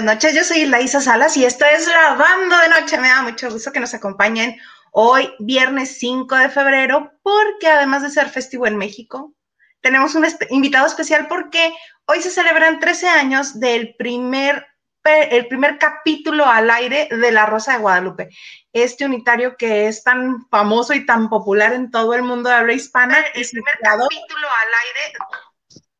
buenas noches. Yo soy Laisa Salas y esto es Lavando de Noche. Me da mucho gusto que nos acompañen hoy, viernes 5 de febrero, porque además de ser festivo en México, tenemos un invitado especial porque hoy se celebran 13 años del primer, el primer capítulo al aire de La Rosa de Guadalupe. Este unitario que es tan famoso y tan popular en todo el mundo de habla hispana. El primer capítulo al aire.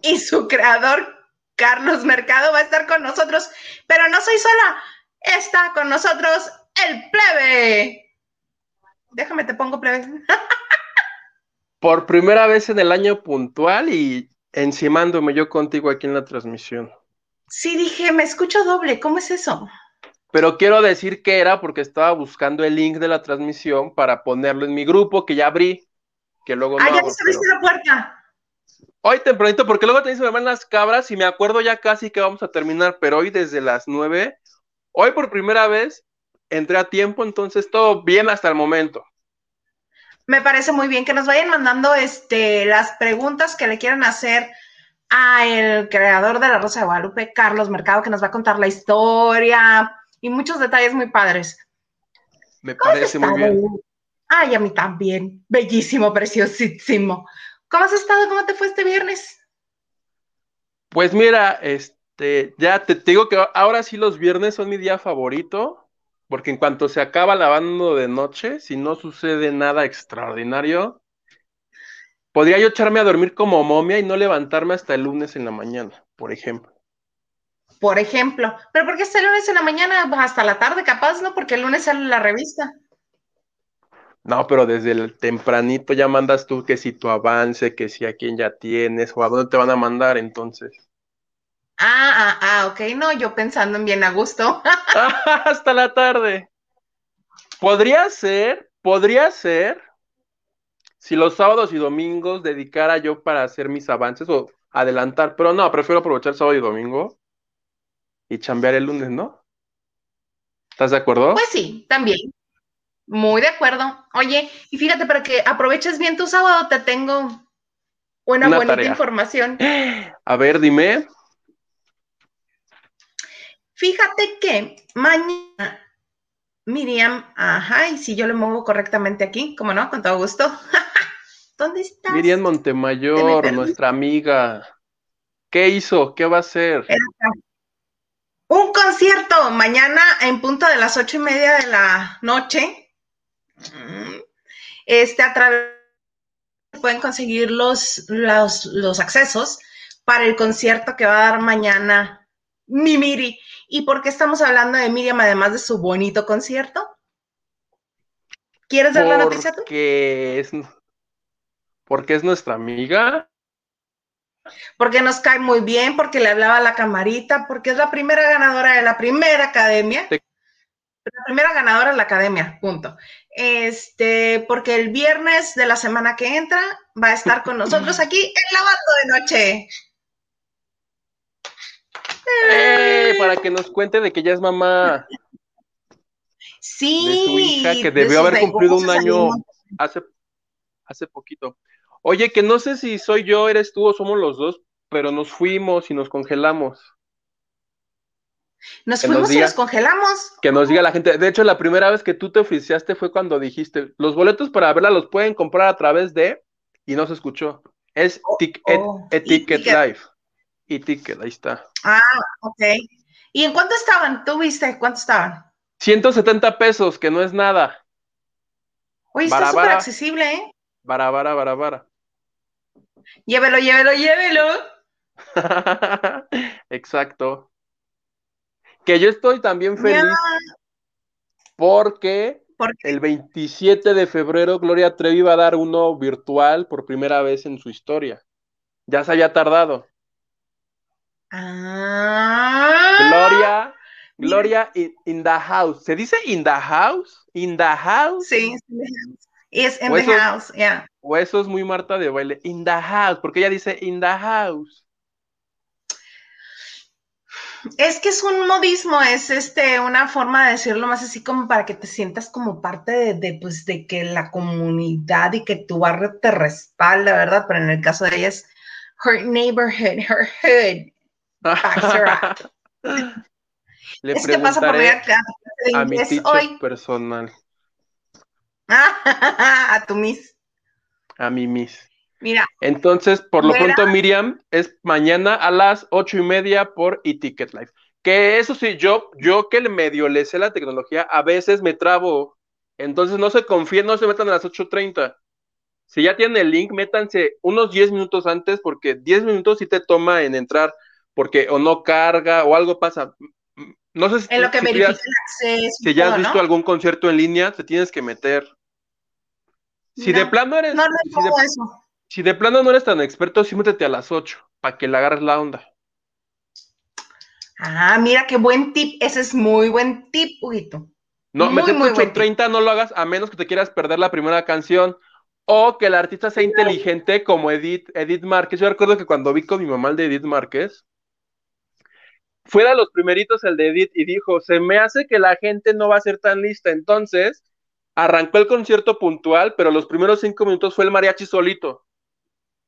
Y su creador, Carlos Mercado va a estar con nosotros, pero no soy sola, está con nosotros el plebe. Déjame, te pongo plebe. Por primera vez en el año puntual y encimándome yo contigo aquí en la transmisión. Sí, dije, me escucho doble, ¿cómo es eso? Pero quiero decir que era porque estaba buscando el link de la transmisión para ponerlo en mi grupo, que ya abrí, que luego... Ah, ya abriste la puerta. Hoy tempranito, porque luego te se me van las cabras y me acuerdo ya casi que vamos a terminar, pero hoy desde las nueve, hoy por primera vez entré a tiempo, entonces todo bien hasta el momento. Me parece muy bien que nos vayan mandando este, las preguntas que le quieran hacer a el creador de la Rosa de Guadalupe, Carlos Mercado, que nos va a contar la historia y muchos detalles muy padres. Me parece muy bien. Ay, a mí también. Bellísimo, preciosísimo. ¿Cómo has estado? ¿Cómo te fue este viernes? Pues mira, este, ya te, digo que ahora sí los viernes son mi día favorito, porque en cuanto se acaba lavando de noche, si no sucede nada extraordinario, podría yo echarme a dormir como momia y no levantarme hasta el lunes en la mañana, por ejemplo. Por ejemplo, pero ¿por qué hasta el lunes en la mañana? Hasta la tarde, capaz, ¿no? Porque el lunes sale la revista. No, pero desde el tempranito ya mandas tú que si tu avance, que si a quién ya tienes o a dónde te van a mandar entonces. Ah, ah, ah, ok, no, yo pensando en bien a gusto. Hasta la tarde. Podría ser, podría ser, si los sábados y domingos dedicara yo para hacer mis avances o adelantar, pero no, prefiero aprovechar sábado y domingo y chambear el lunes, ¿no? ¿Estás de acuerdo? Pues sí, también. Muy de acuerdo. Oye, y fíjate, para que aproveches bien tu sábado, te tengo una, bonita información. A ver, dime. Fíjate que mañana Miriam, ajá, y si yo le muevo correctamente aquí, como no, con todo gusto. ¿Dónde estás? Miriam Montemayor, nuestra amiga. ¿Qué hizo? ¿Qué va a hacer? Un concierto mañana en punto de las ocho y media de la noche este, a través pueden conseguir los, los, accesos para el concierto que va a dar mañana Mimiri. ¿Y por qué estamos hablando de Miriam además de su bonito concierto? ¿Quieres dar la noticia tú? Es, porque es nuestra amiga. Porque nos cae muy bien, porque le hablaba a la camarita, porque es la primera ganadora de la primera academia. La primera ganadora de la academia, punto. Este, porque el viernes de la semana que entra va a estar con nosotros aquí en Lavando de Noche. Eh, para que nos cuente de que ya es mamá. Sí. De su hija, que debió haber cumplido un año hace, hace poquito. Oye, que no sé si soy yo, eres tú o somos los dos, pero nos fuimos y nos congelamos. Nos fuimos y nos congelamos. Que nos diga la gente. De hecho, la primera vez que tú te oficiaste fue cuando dijiste, los boletos para verla los pueden comprar a través de, y no se escuchó. Es oh, oh, Ticket Live. Y Ticket, ahí está. Ah, ok. ¿Y en cuánto estaban? ¿Tú viste cuánto estaban? 170 pesos, que no es nada. Oye, está súper accesible, ¿eh? Bara, bara, bara, bara. Llévelo, llévelo, llévelo. Exacto. Que yo estoy también feliz porque el 27 de febrero Gloria Trevi va a dar uno virtual por primera vez en su historia. Ya se había tardado. Ah. Gloria, Gloria in, the house. ¿Se dice in the house? In the house. Sí, es in the house, yeah. O eso es muy Marta de baile. In the house, porque ella dice in the house. Es que es un modismo, es este, una forma de decirlo más así como para que te sientas como parte de, pues, de que la comunidad y que tu barrio te respalda, ¿verdad? Pero en el caso de ella es her neighborhood, her hood. Le Es que pasa por ver de a mi hoy. personal, a tu Miss. a mi Miss. Mira, Entonces, por lo pronto, Miriam, es mañana a las ocho y media por eTicket Live. Que eso sí, yo, yo que medio le sé la tecnología, a veces me trabo. Entonces no se confíen, no se metan a las 8.30. Si ya tienen el link, métanse unos 10 minutos antes, porque 10 minutos sí te toma en entrar, porque o no carga o algo pasa. No sé si, en lo que si verifica el acceso. si ya has visto ¿no? algún concierto en línea, te tienes que meter. Si de No, plano eres, No, no si de- eso. Si de plano no eres tan experto, sí métete a las 8 para que le agarres la onda. Ah, mira qué buen tip. Ese es muy buen tip, Huguito. No, Muy, meterte muy buen 8.30 no lo hagas a menos que te quieras perder la primera canción o que el artista sea inteligente como Edith, Edith Márquez. Yo recuerdo que cuando vi con mi mamá el de Edith Márquez, fue de los primeritos el de Edith y dijo, se me hace que la gente no va a ser tan lista. Entonces, arrancó el concierto puntual, pero los primeros cinco minutos fue el mariachi solito.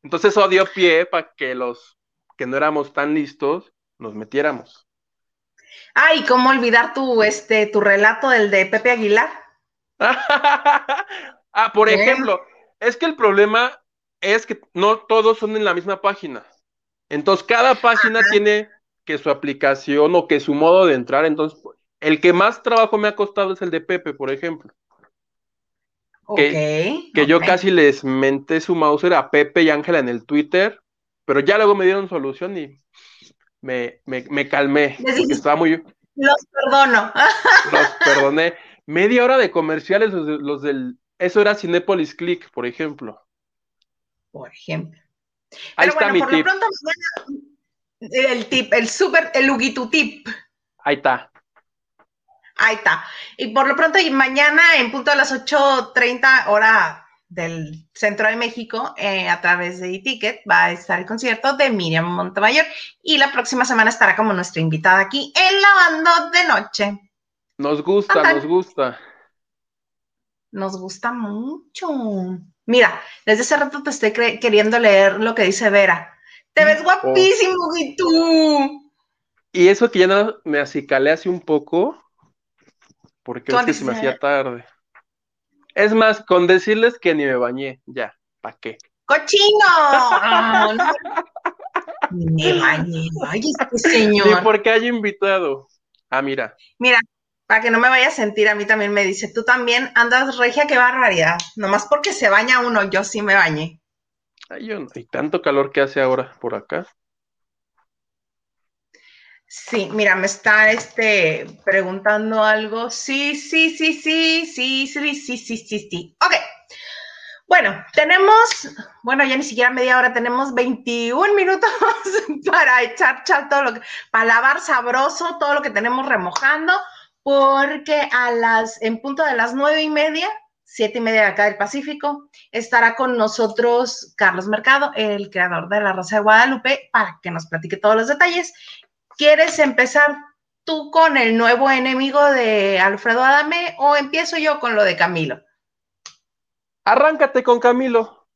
Entonces eso dio pie para que los que no éramos tan listos nos metiéramos. Ay, ¿cómo olvidar tu, este, tu relato del de Pepe Aguilar? ah, por ejemplo, es que el problema es que no todos son en la misma página. Entonces, cada página tiene que su aplicación o que su modo de entrar. Entonces, el que más trabajo me ha costado es el de Pepe, por ejemplo. Que yo casi les menté su mouser a Pepe y Ángela en el Twitter, pero ya luego me dieron solución y me, me, me calmé, porque estaba muy... Los perdono. Los perdoné. Media hora de comerciales, los, de- los del... Eso era Cinépolis Click, por ejemplo. Por ejemplo. Ahí Pero está bueno, mi por tip. lo pronto, el tip, el súper, el Huguito tip. Ahí está. Ahí está. Y por lo pronto, y mañana en punto a las 8.30 hora del centro de México, eh, a través de eTicket, va a estar el concierto de Miriam Montemayor. Y la próxima semana estará como nuestra invitada aquí en Lavando de Noche. Nos gusta, Total. nos gusta. Nos gusta mucho. Mira, desde hace rato te estoy queriendo leer lo que dice Vera. Te ves guapísimo, y tú. Y eso que ya no me acicalé hace un poco, porque es que se me hacía tarde. Es más, con decirles que ni me bañé, ya, ¿para qué? ¡Cochino! No. Me bañé. Ay, este señor. Ni porque haya invitado. Ah, mira, Mira, para que no me vaya a sentir, a mí también me dice, tú también andas regia, qué barbaridad. Nomás porque se baña uno, yo sí me bañé. ay, yo no- y tanto calor que hace ahora por acá. Sí, mira, me está este, preguntando algo. Sí, sí, sí, sí, sí, sí, sí, sí, sí, sí. Ok. Bueno, tenemos, bueno, ya ni siquiera media hora, tenemos 21 minutos para echar chal todo lo que, para lavar sabroso todo lo que tenemos remojando, porque a las, en punto de las nueve y media, siete y media de acá del Pacífico, estará con nosotros Carlos Mercado, el creador de La Rosa de Guadalupe, para que nos platique todos los detalles. ¿Quieres empezar tú con el nuevo enemigo de Alfredo Adame o empiezo yo con lo de Camilo? Arráncate con Camilo.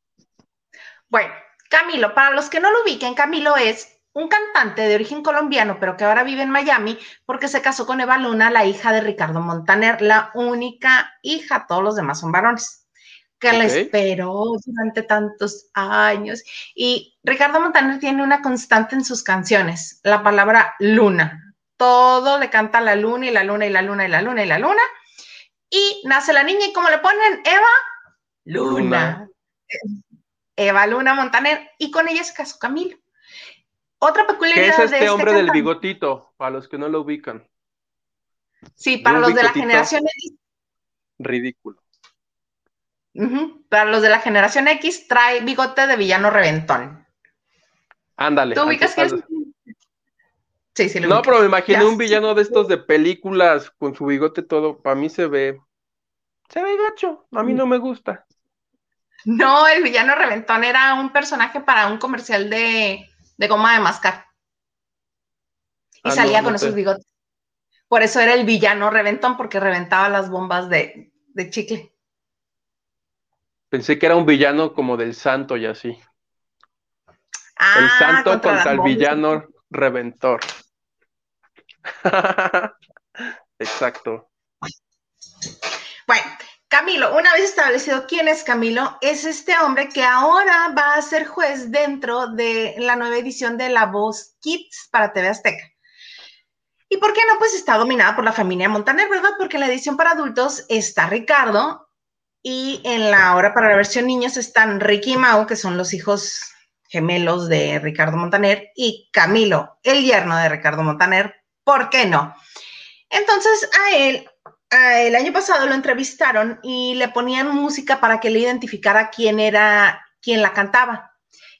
Bueno, Camilo, para los que no lo ubiquen, Camilo es un cantante de origen colombiano, pero que ahora vive en Miami porque se casó con Eva Luna, la hija de Ricardo Montaner, la única hija, todos los demás son varones, que la esperó durante tantos años. Y Ricardo Montaner tiene una constante en sus canciones, la palabra luna. Todo le canta la luna y la luna y la luna y la luna y la luna. Y nace la niña y como le ponen Eva, Luna. Luna. Eva Luna Montaner y con ella se casó Camilo. Otra peculiaridad es de este este hombre del bigotito, para los que no lo ubican. Sí, para los de la generación X, Para los de la generación X trae bigote de villano reventón. Ándale. ¿Tú ubicas que es? Sí, sí, lo No, pero me imaginé Ya un villano de estos de películas con su bigote todo. Para mí se ve. Se ve gacho. A mí no me gusta. No, el villano reventón era un personaje para un comercial de, de goma de mascar. Y Ah, salía no, con esos bigotes. Por eso era el villano reventón, porque reventaba las bombas de, de chicle. Pensé que era un villano como del santo y así. el Ah, santo contra, el bombas. villano reventor. Exacto. Bueno, Camilo, una vez establecido quién es Camilo, es este hombre que ahora va a ser juez dentro de la nueva edición de La Voz Kids para TV Azteca. ¿Y por qué no? Pues está dominada por la familia Montaner, ¿verdad? Porque en la edición para adultos está Ricardo y en la hora para la versión niños están Ricky y Mau, que son los hijos gemelos de Ricardo Montaner, y Camilo, el yerno de Ricardo Montaner. ¿Por qué no? Entonces a él, el año pasado lo entrevistaron y le ponían música para que le identificara quién era, quién la cantaba.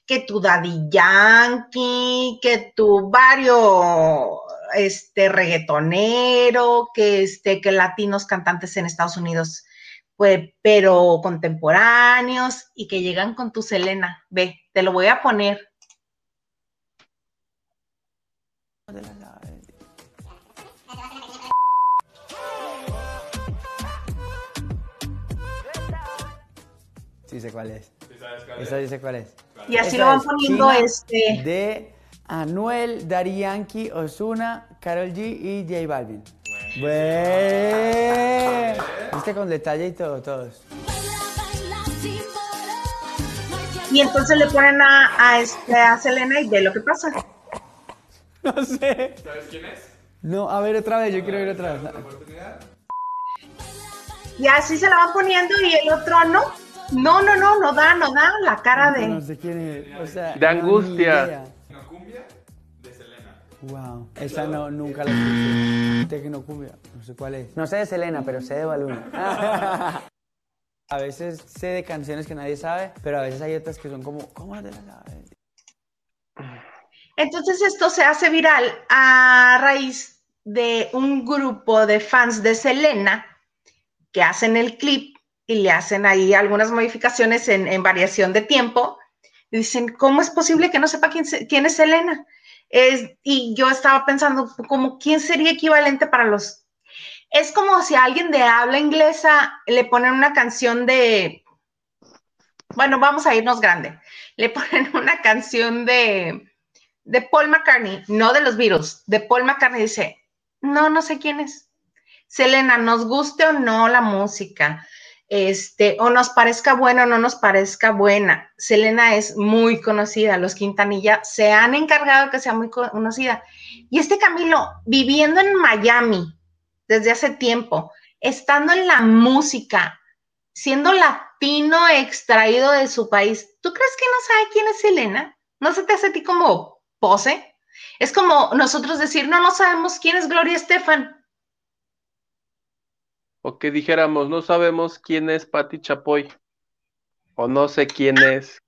Que tu Daddy Yankee, que tu varios este reggaetonero, que este, que latinos cantantes en Estados Unidos, pues, pero contemporáneos y que llegan con tu Selena. Ve, te lo voy a poner. Sí sé cuál es. Esa dice cuál es. Y así lo van poniendo este. De Anuel, Dari Yankee, Osuna, Carol G y J Balvin. Bueno. Viste con detalle y todo, todos. Y entonces le ponen a, a, este, a Selena y ve lo que pasa. No sé. ¿Sabes quién es? No, a ver otra vez, yo quiero ver otra vez. Y así se la van poniendo y el otro no. No, no, no, no da, no da la cara de. No sé quién es. O sea, De no, angustia. ni idea. Wow, esa no, nunca la escuché. Tecnocumbia, no sé cuál es. No sé de Selena, pero sé de Baluna. a veces sé de canciones que nadie sabe, pero a veces hay otras que son como, ¿cómo te la sabes? Entonces esto se hace viral a raíz de un grupo de fans de Selena que hacen el clip y le hacen ahí algunas modificaciones en, en variación de tiempo. Y dicen, ¿cómo es posible que no sepa quién, se- quién es Selena? Es, y yo estaba pensando, como, ¿quién sería equivalente para los... Es como si a alguien de habla inglesa le ponen una canción de... Bueno, vamos a irnos grande. Le ponen una canción de de Paul McCartney, no de los Beatles, de Paul McCartney dice, no, no sé quién es. Selena, nos guste o no la música, este, o nos parezca buena o no nos parezca buena. Selena es muy conocida, los Quintanilla se han encargado que sea muy conocida. Y este Camilo, viviendo en Miami desde hace tiempo, estando en la música, siendo latino extraído de su país, ¿tú crees que no sabe quién es Selena? ¿No se te hace a ti como pose? Es como nosotros decir, no, no sabemos quién es Gloria Estefan. O que dijéramos, no sabemos quién es Patti Chapoy. O no sé quién es.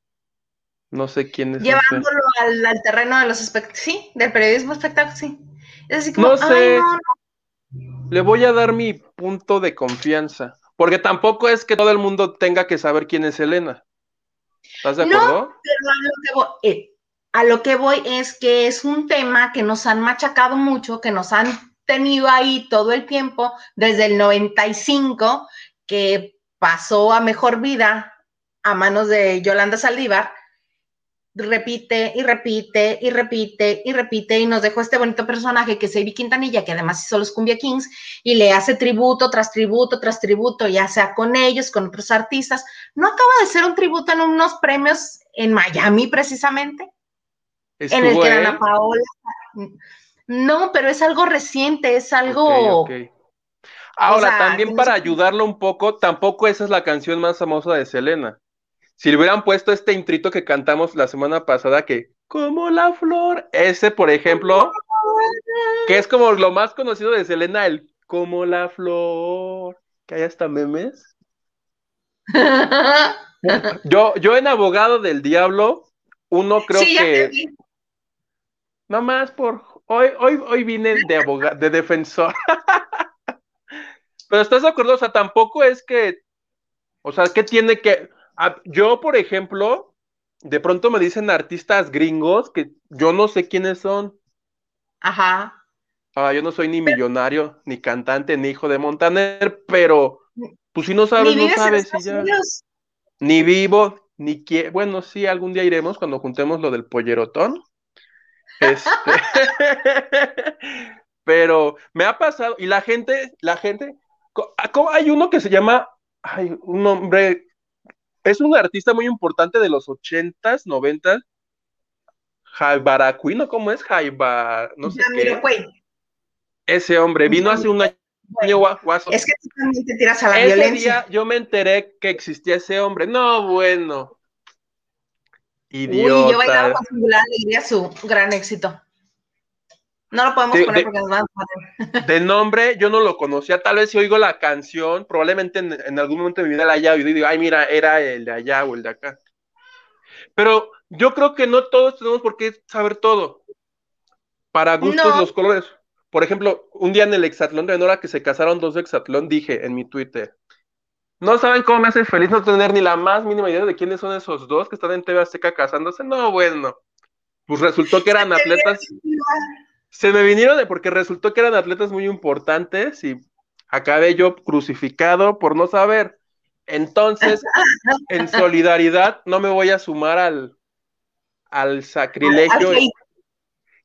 No sé quién es. no sé. Llevándolo al, al terreno de los espectáculos, sí, del periodismo espectáculo, sí. Es así como, No sé. no, no. Le voy a dar mi punto de confianza. Porque tampoco es que todo el mundo tenga que saber quién es Elena. ¿Estás de No. acuerdo? Pero a lo, que voy, eh, a lo que voy es que es un tema que nos han machacado mucho, que nos han tenido ahí todo el tiempo, desde el 95, que pasó a mejor vida a manos de Yolanda Saldívar, repite y repite y repite y repite y nos dejó este bonito personaje que es Ivy Quintanilla, que además hizo los Cumbia Kings y le hace tributo tras tributo tras tributo, ya sea con ellos, con otros artistas. ¿No acaba de ser un tributo en unos premios en Miami precisamente? en el Estuvo que. Ana Paola. No, pero es algo reciente, es algo. Ahora, sea, también para ayudarlo un poco, tampoco esa es la canción más famosa de Selena. Si le hubieran puesto este intrito que cantamos la semana pasada, que como la flor, ese, por ejemplo, que es como lo más conocido de Selena, el como la flor, que hay hasta memes. Yo, yo en Abogado del Diablo, uno creo sí, que. Nada más por hoy, hoy, hoy vine de abogado, de defensor. Pero estás de acuerdo, o sea, tampoco es que, o sea, que tiene que, yo, por ejemplo, de pronto me dicen artistas gringos que yo no sé quiénes son. Ajá. Ah, yo no soy ni millonario, ni cantante, ni hijo de Montaner, pero pues si no sabes, no sabes y ya. Ni vivo, ni quiero. Bueno, sí, algún día iremos cuando juntemos lo del pollerotón. Este... Pero me ha pasado, y la gente, la gente, ah, hay uno que se llama, ay, un nombre, es un artista muy importante de los ochentas, noventas, Jaibaracuino, ¿cómo es? Jaiba, no sé qué. Ese hombre vino hace un año, guaso. Es que tú también te tiras a la Ese violencia. día yo me enteré que existía ese hombre. No, bueno. Uy, yo bailaba Idiota. con singular alegría su gran éxito. No lo podemos De- poner porque nos van a. De nombre yo no lo conocía. Tal vez si oigo la canción, probablemente en, en algún momento de mi vida la haya oído y digo, ay, mira, era el de allá o el de acá. Pero yo creo que no todos tenemos por qué saber todo. Para gustos No. los colores. Por ejemplo, un día en el Exatlón de Honora que se casaron dos de Exatlón, dije en mi Twitter, no saben cómo me hace feliz no tener ni la más mínima idea de quiénes son esos dos que están en TV Azteca casándose. No, bueno. Pues resultó que eran atletas. Se me vinieron de porque resultó que eran atletas muy importantes y acabé yo crucificado por no saber. Entonces, en solidaridad, no me voy a sumar al, al sacrilegio. Al.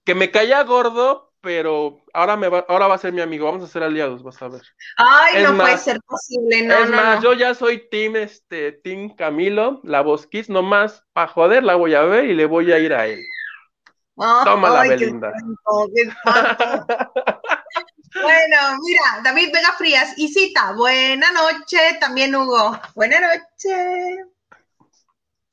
Que me caía gordo, pero ahora, me va, ahora va a ser mi amigo. Vamos a ser aliados, vas a ver. Ay, Es no puede ser posible. No, es no, más, no. yo ya soy team, este, team Camilo, la Bosquis, nomás para joder la voy a ver y le voy a ir a él. Tómala, qué Belinda. qué bueno, mira, David Vega Frías y cita. Buena noche, también Hugo. Buena noche.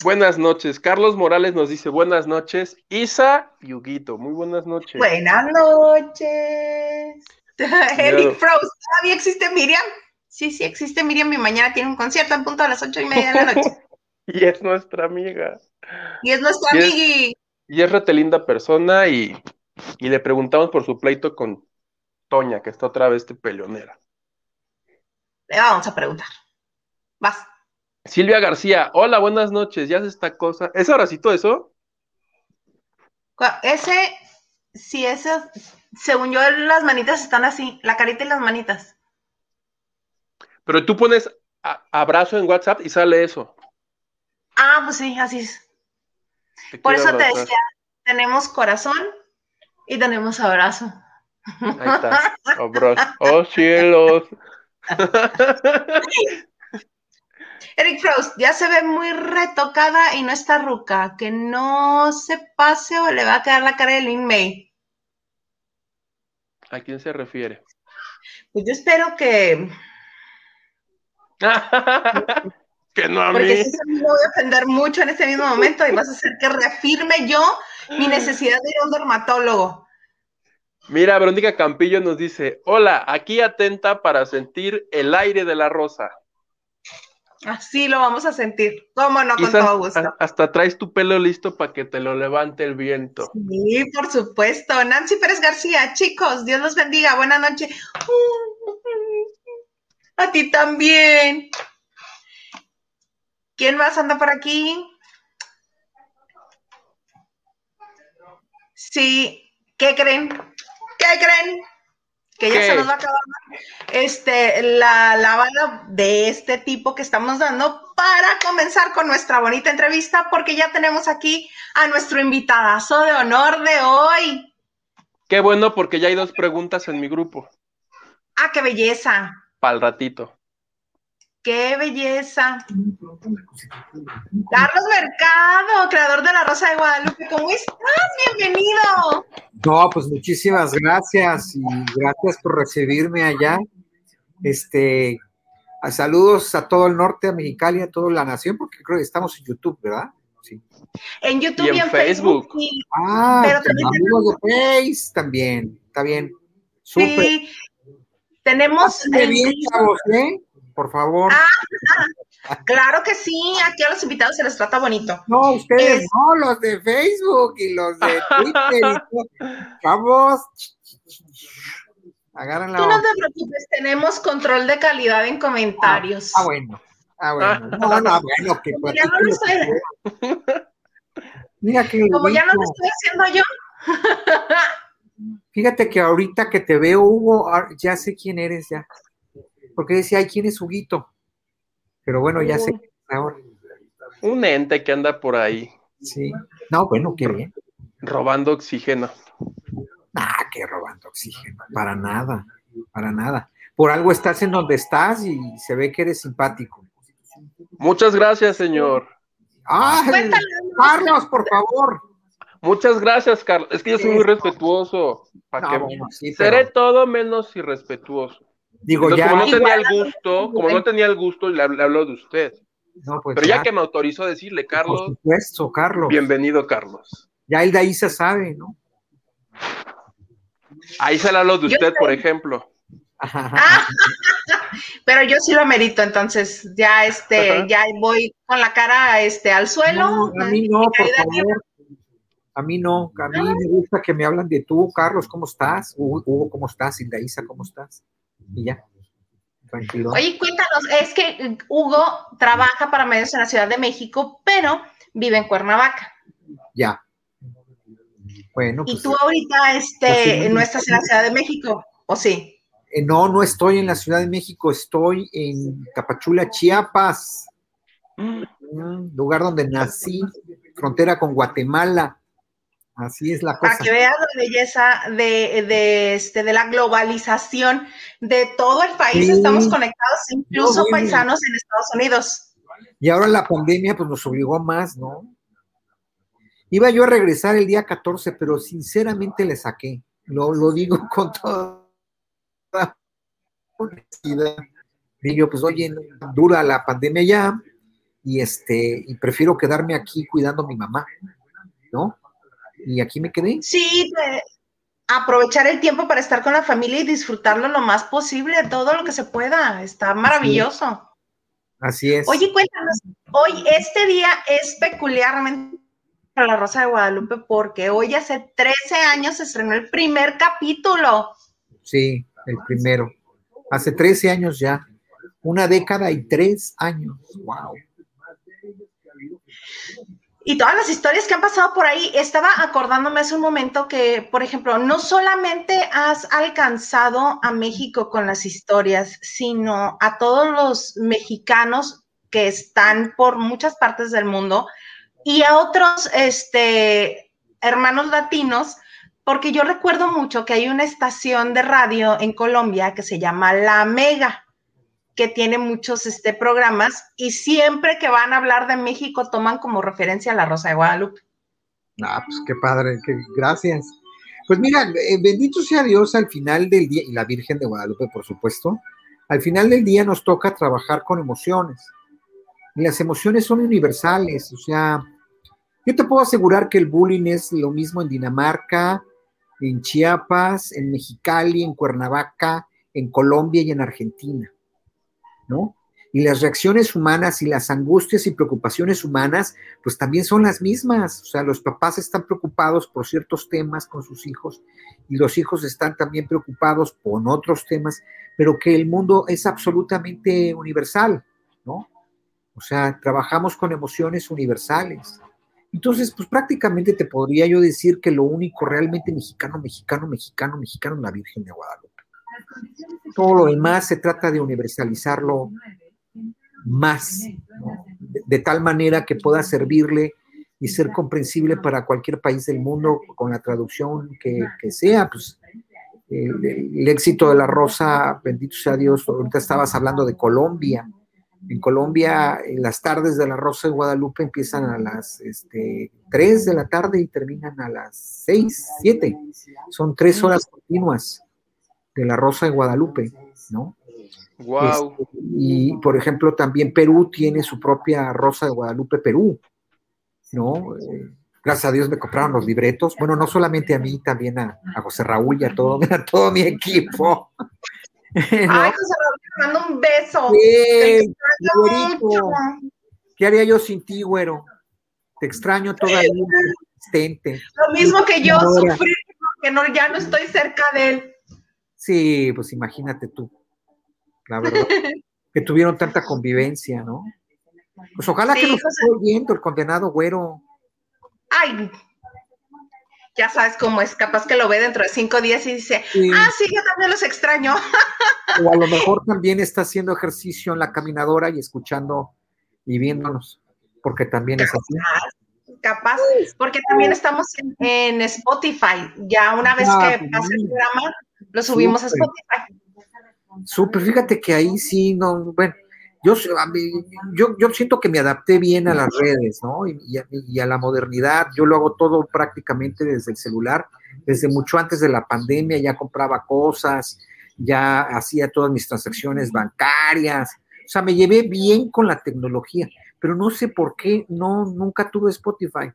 Buenas noches. Carlos Morales nos dice buenas noches. Isa y Huguito, muy buenas noches. Buenas noches. Eric Frost, ¿todavía existe Miriam? Sí, sí, existe Miriam y mañana tiene un concierto en punto a las ocho y media de la noche. Y es nuestra amiga. Y es nuestra Y es- amigui. Y es rete linda persona y, y le preguntamos por su pleito con Toña, que está otra vez de peleonera. Le vamos a preguntar. Vas. Silvia García, hola, buenas noches. ¿Ya hace esta cosa? ¿Es ahoracito eso? Ese, sí, ese, según yo, las manitas están así, la carita y las manitas. Pero tú pones a- abrazo en WhatsApp y sale eso. Ah, pues sí, así es. Te Por eso te decía, tenemos corazón y tenemos abrazo. Ahí está. Abrazo. Oh, cielos. Eric Frost, ya se ve muy retocada y no está ruca. Que no se pase o le va a quedar la cara de Lin May. ¿A quién se refiere? Pues yo espero que, que no a porque mí. si me voy a ofender mucho en este mismo momento y vas a hacer que reafirme yo mi necesidad de ir a un dermatólogo. Mira, Verónica Campillo nos dice, hola, aquí atenta para sentir el aire de la rosa. Así lo vamos a sentir. ¿Cómo no? Con todo gusto. hasta traes tu pelo listo para que te lo levante el viento. Sí, por supuesto. Nancy Pérez García, chicos, Dios los bendiga. Buenas noches. A ti también. ¿Quién más anda por aquí? Sí, ¿qué creen? ¿Qué creen? Que ya ¿Qué? se nos va a acabar este, la, la bala de este tipo que estamos dando para comenzar con nuestra bonita entrevista, porque ya tenemos aquí a nuestro invitadazo de honor de hoy. Qué bueno porque ya hay dos preguntas en mi grupo, ¡Ah, qué belleza! para el ratito. ¡Qué belleza! Carlos Mercado, creador de La Rosa de Guadalupe, ¿cómo estás? Bienvenido. No, pues muchísimas gracias y gracias por recibirme allá. Este, a saludos a todo el norte, a Mexicali, a toda la nación, porque creo que estamos en YouTube, ¿verdad? Sí. En YouTube Y y en en, Facebook. Facebook. sí. Ah, Pero también amigos de Face también, está bien. Súper. Sí. Tenemos. En- bien, chavos, ¿eh? Por favor. Ah. Claro que sí, aquí a los invitados se les trata bonito. No, ustedes es- no, los de Facebook y los de Twitter. Chavos, agarren la Tú no te preocupes, tenemos control de calidad en comentarios. Ah, bueno. Ah, bueno. No, no, bueno, que ya no lo. Mira que Como ya no lo estoy haciendo yo. Fíjate que ahorita que te veo, Hugo, ah, ya sé quién eres ya. Porque decía, ay, ¿quién es Huguito? Pero bueno, ya sé ahora. Un ente que anda por ahí Sí. No, bueno, qué bien. robando oxígeno. Ah, qué robando oxígeno, para nada, para nada. Por algo estás en donde estás y se ve que eres simpático. Muchas gracias, señor. Cuéntanos. Carlos, por favor. Muchas gracias, Carlos. Es que yo soy muy respetuoso. ¿Para No, qué? bueno, sí, Seré pero, todo menos irrespetuoso. Digo, Entonces, ya. como no tenía el gusto, como no tenía el gusto, le, le hablo de usted. no, pues Pero ya que me autorizó a decirle, Por Carlos, supuesto, Carlos. bienvenido, Carlos. Ya el de ahí se sabe, ¿no? Ahí se le hablo de Yo usted, sé. por ejemplo. Ah, pero yo sí lo amerito, entonces ya este, Ajá. ya voy con la cara este al suelo. No, a mí no, por favor. A mí no, a mí me gusta que me hablan de tú, Carlos, ¿cómo estás? Hugo, ¿cómo estás? Hildaísa, ¿cómo estás? Y ya, tranquilo. Oye, cuéntanos, es que Hugo trabaja para medios en la Ciudad de México, pero vive en Cuernavaca. Ya. Bueno, Y pues tú ahorita este, Así es. no estás en la Ciudad de México, ¿o sí? eh, no, no estoy en la Ciudad de México, estoy en Tapachula, Chiapas, mm, lugar donde nací, frontera con Guatemala. Así es la Para cosa. que veas la belleza de, de, este, de la globalización de todo el país. Sí. Estamos conectados, incluso No, bueno. paisanos en Estados Unidos. Y ahora la pandemia pues nos obligó más, ¿no? Iba yo a regresar el día 14, pero sinceramente le saqué. Lo, lo digo con toda honestidad. Digo, pues oye, dura la pandemia ya y este y prefiero quedarme aquí cuidando a mi mamá, ¿no? Y aquí me quedé. Sí, de- aprovechar el tiempo para estar con la familia y disfrutarlo lo más posible, todo lo que se pueda. Está maravilloso. Así es. Oye, cuéntanos, hoy este día es peculiarmente para la Rosa de Guadalupe porque hoy hace 13 años se estrenó el primer capítulo. Sí, el primero. Hace 13 años ya. Una década y tres años. Wow. Y todas las historias que han pasado por ahí, estaba acordándome hace un momento que, por ejemplo, no solamente has alcanzado a México con las historias, sino a todos los mexicanos que están por muchas partes del mundo y a otros este, hermanos latinos, porque yo recuerdo mucho que hay una estación de radio en Colombia que se llama La Mega que tiene muchos este, programas y siempre que van a hablar de México toman como referencia la Rosa de Guadalupe. Ah, pues qué padre, qué, gracias. Pues mira, eh, bendito sea Dios al final del día, y la Virgen de Guadalupe, por supuesto, al final del día nos toca trabajar con emociones. Y las emociones son universales, o sea, yo te puedo asegurar que el bullying es lo mismo en Dinamarca, en Chiapas, en Mexicali, en Cuernavaca, en Colombia y en Argentina, ¿no? Y las reacciones humanas y las angustias y preocupaciones humanas, pues también son las mismas. O sea, los papás están preocupados por ciertos temas con sus hijos y los hijos están también preocupados por otros temas, pero que el mundo es absolutamente universal, ¿no? O sea, trabajamos con emociones universales. Entonces, pues prácticamente te podría yo decir que lo único realmente mexicano, mexicano, mexicano, mexicano es la Virgen de Guadalupe. Todo lo demás se trata de universalizarlo más, ¿no? de, de, tal manera que pueda servirle y ser comprensible para cualquier país del mundo con la traducción que, que sea. Pues, el, el, éxito de la rosa, bendito sea Dios, ahorita estabas hablando de Colombia. En Colombia, en las tardes de la Rosa de Guadalupe empiezan a las este, 3 de la tarde y terminan a las 6, 7. Son tres horas continuas de la Rosa de Guadalupe, ¿no? Wow. Este, y, por ejemplo, también Perú tiene su propia Rosa de Guadalupe Perú, ¿no? Eh, gracias a Dios me compraron los libretos. Bueno, no solamente a mí, también a, a José Raúl y a todo, a todo mi equipo. ¿no? Ay, José Raúl, te mando un beso. Sí, güerito. ¿Qué haría yo sin ti, güero? Te extraño todavía. Lo mismo que yo, sufrir porque no, ya no estoy cerca de él. Sí, pues imagínate tú. La verdad. que tuvieron tanta convivencia, ¿no? Pues ojalá sí, que nos esté oyendo el condenado güero. Ay, ya sabes cómo es, capaz que lo ve dentro de cinco días y dice, sí. ah, sí, yo también los extraño. O a lo mejor también está haciendo ejercicio en la caminadora y escuchando y viéndonos, porque también es así. capaz, porque también estamos en, en Spotify. Ya una vez Ah, que pase el programa, lo subimos a. Spotify. Súper, fíjate que ahí sí, no, bueno, yo, a mí- yo, yo siento que me adapté bien a las redes, ¿no? Y, y a, y a la modernidad, yo lo hago todo prácticamente desde el celular, desde mucho antes de la pandemia, ya compraba cosas, ya hacía todas mis transacciones bancarias, o sea, me llevé bien con la tecnología, pero no sé por qué, no, nunca tuve Spotify,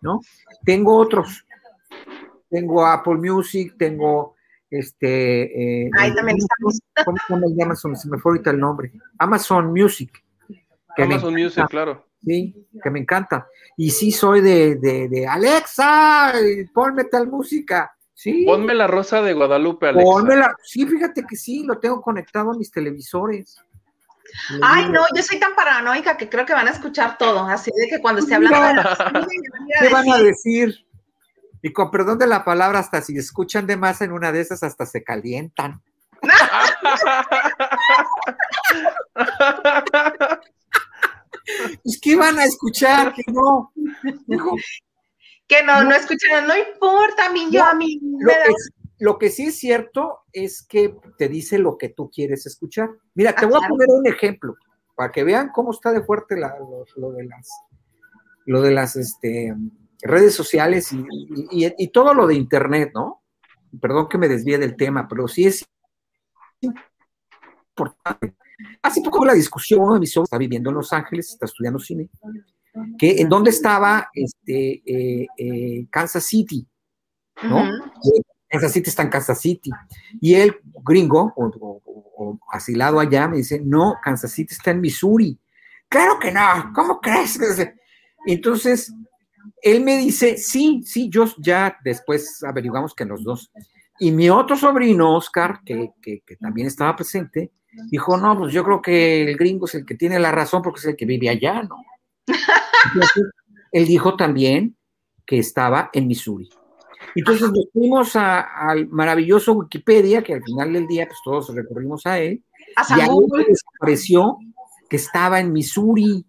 ¿no? Tengo otros, tengo Apple Music, tengo este... eh, Ahí también estamos. ¿Cómo se llama Amazon? Se me fue ahorita el nombre. Amazon Music. que me Amazon Music, claro. Sí, que me encanta. Y sí soy de, de, de Alexa, ponme tal música. Sí, Ponme la rosa de Guadalupe, Alexa. pónmela. Sí, fíjate que sí, lo tengo conectado a mis televisores. Le Ay, no, yo soy tan paranoica que creo que van a escuchar todo. Así de que cuando esté hablando de la ¿Qué van a decir? Y con perdón de la palabra, hasta si escuchan de más en una de esas, hasta se calientan. Pues, ¿qué van a escuchar? Que no. Que no, no escucharon, no importa, mí, yo No, a mí Lo que, lo que sí es cierto es que te dice lo que tú quieres escuchar. Mira, te Ah, voy a poner un ejemplo para que vean cómo está de fuerte la- lo, lo de las, lo de las este, redes sociales y, y- y- y todo lo de internet, ¿no? Perdón que me desvíe del tema, pero sí es importante. Hace poco la discusión, uno de mis hijos está viviendo en Los Ángeles, está estudiando cine, que en dónde estaba este, eh, eh, Kansas City, ¿no? Ujú. Kansas City está en Kansas City. Y el gringo, o, o- o asilado allá, me dice, no, Kansas City está en Missouri. Claro que no, ¿cómo crees? Entonces, él me dice, sí, sí, yo ya después averiguamos que los dos. Y mi otro sobrino, Oscar, que, que- que también estaba presente, dijo, no, pues yo creo que el gringo es el que tiene la razón porque es el que vive allá, ¿no? Entonces, él dijo también que estaba en Missouri. Entonces nos fuimos al maravilloso Wikipedia, que al final del día pues todos recurrimos a él, y a él les pareció que estaba en Missouri,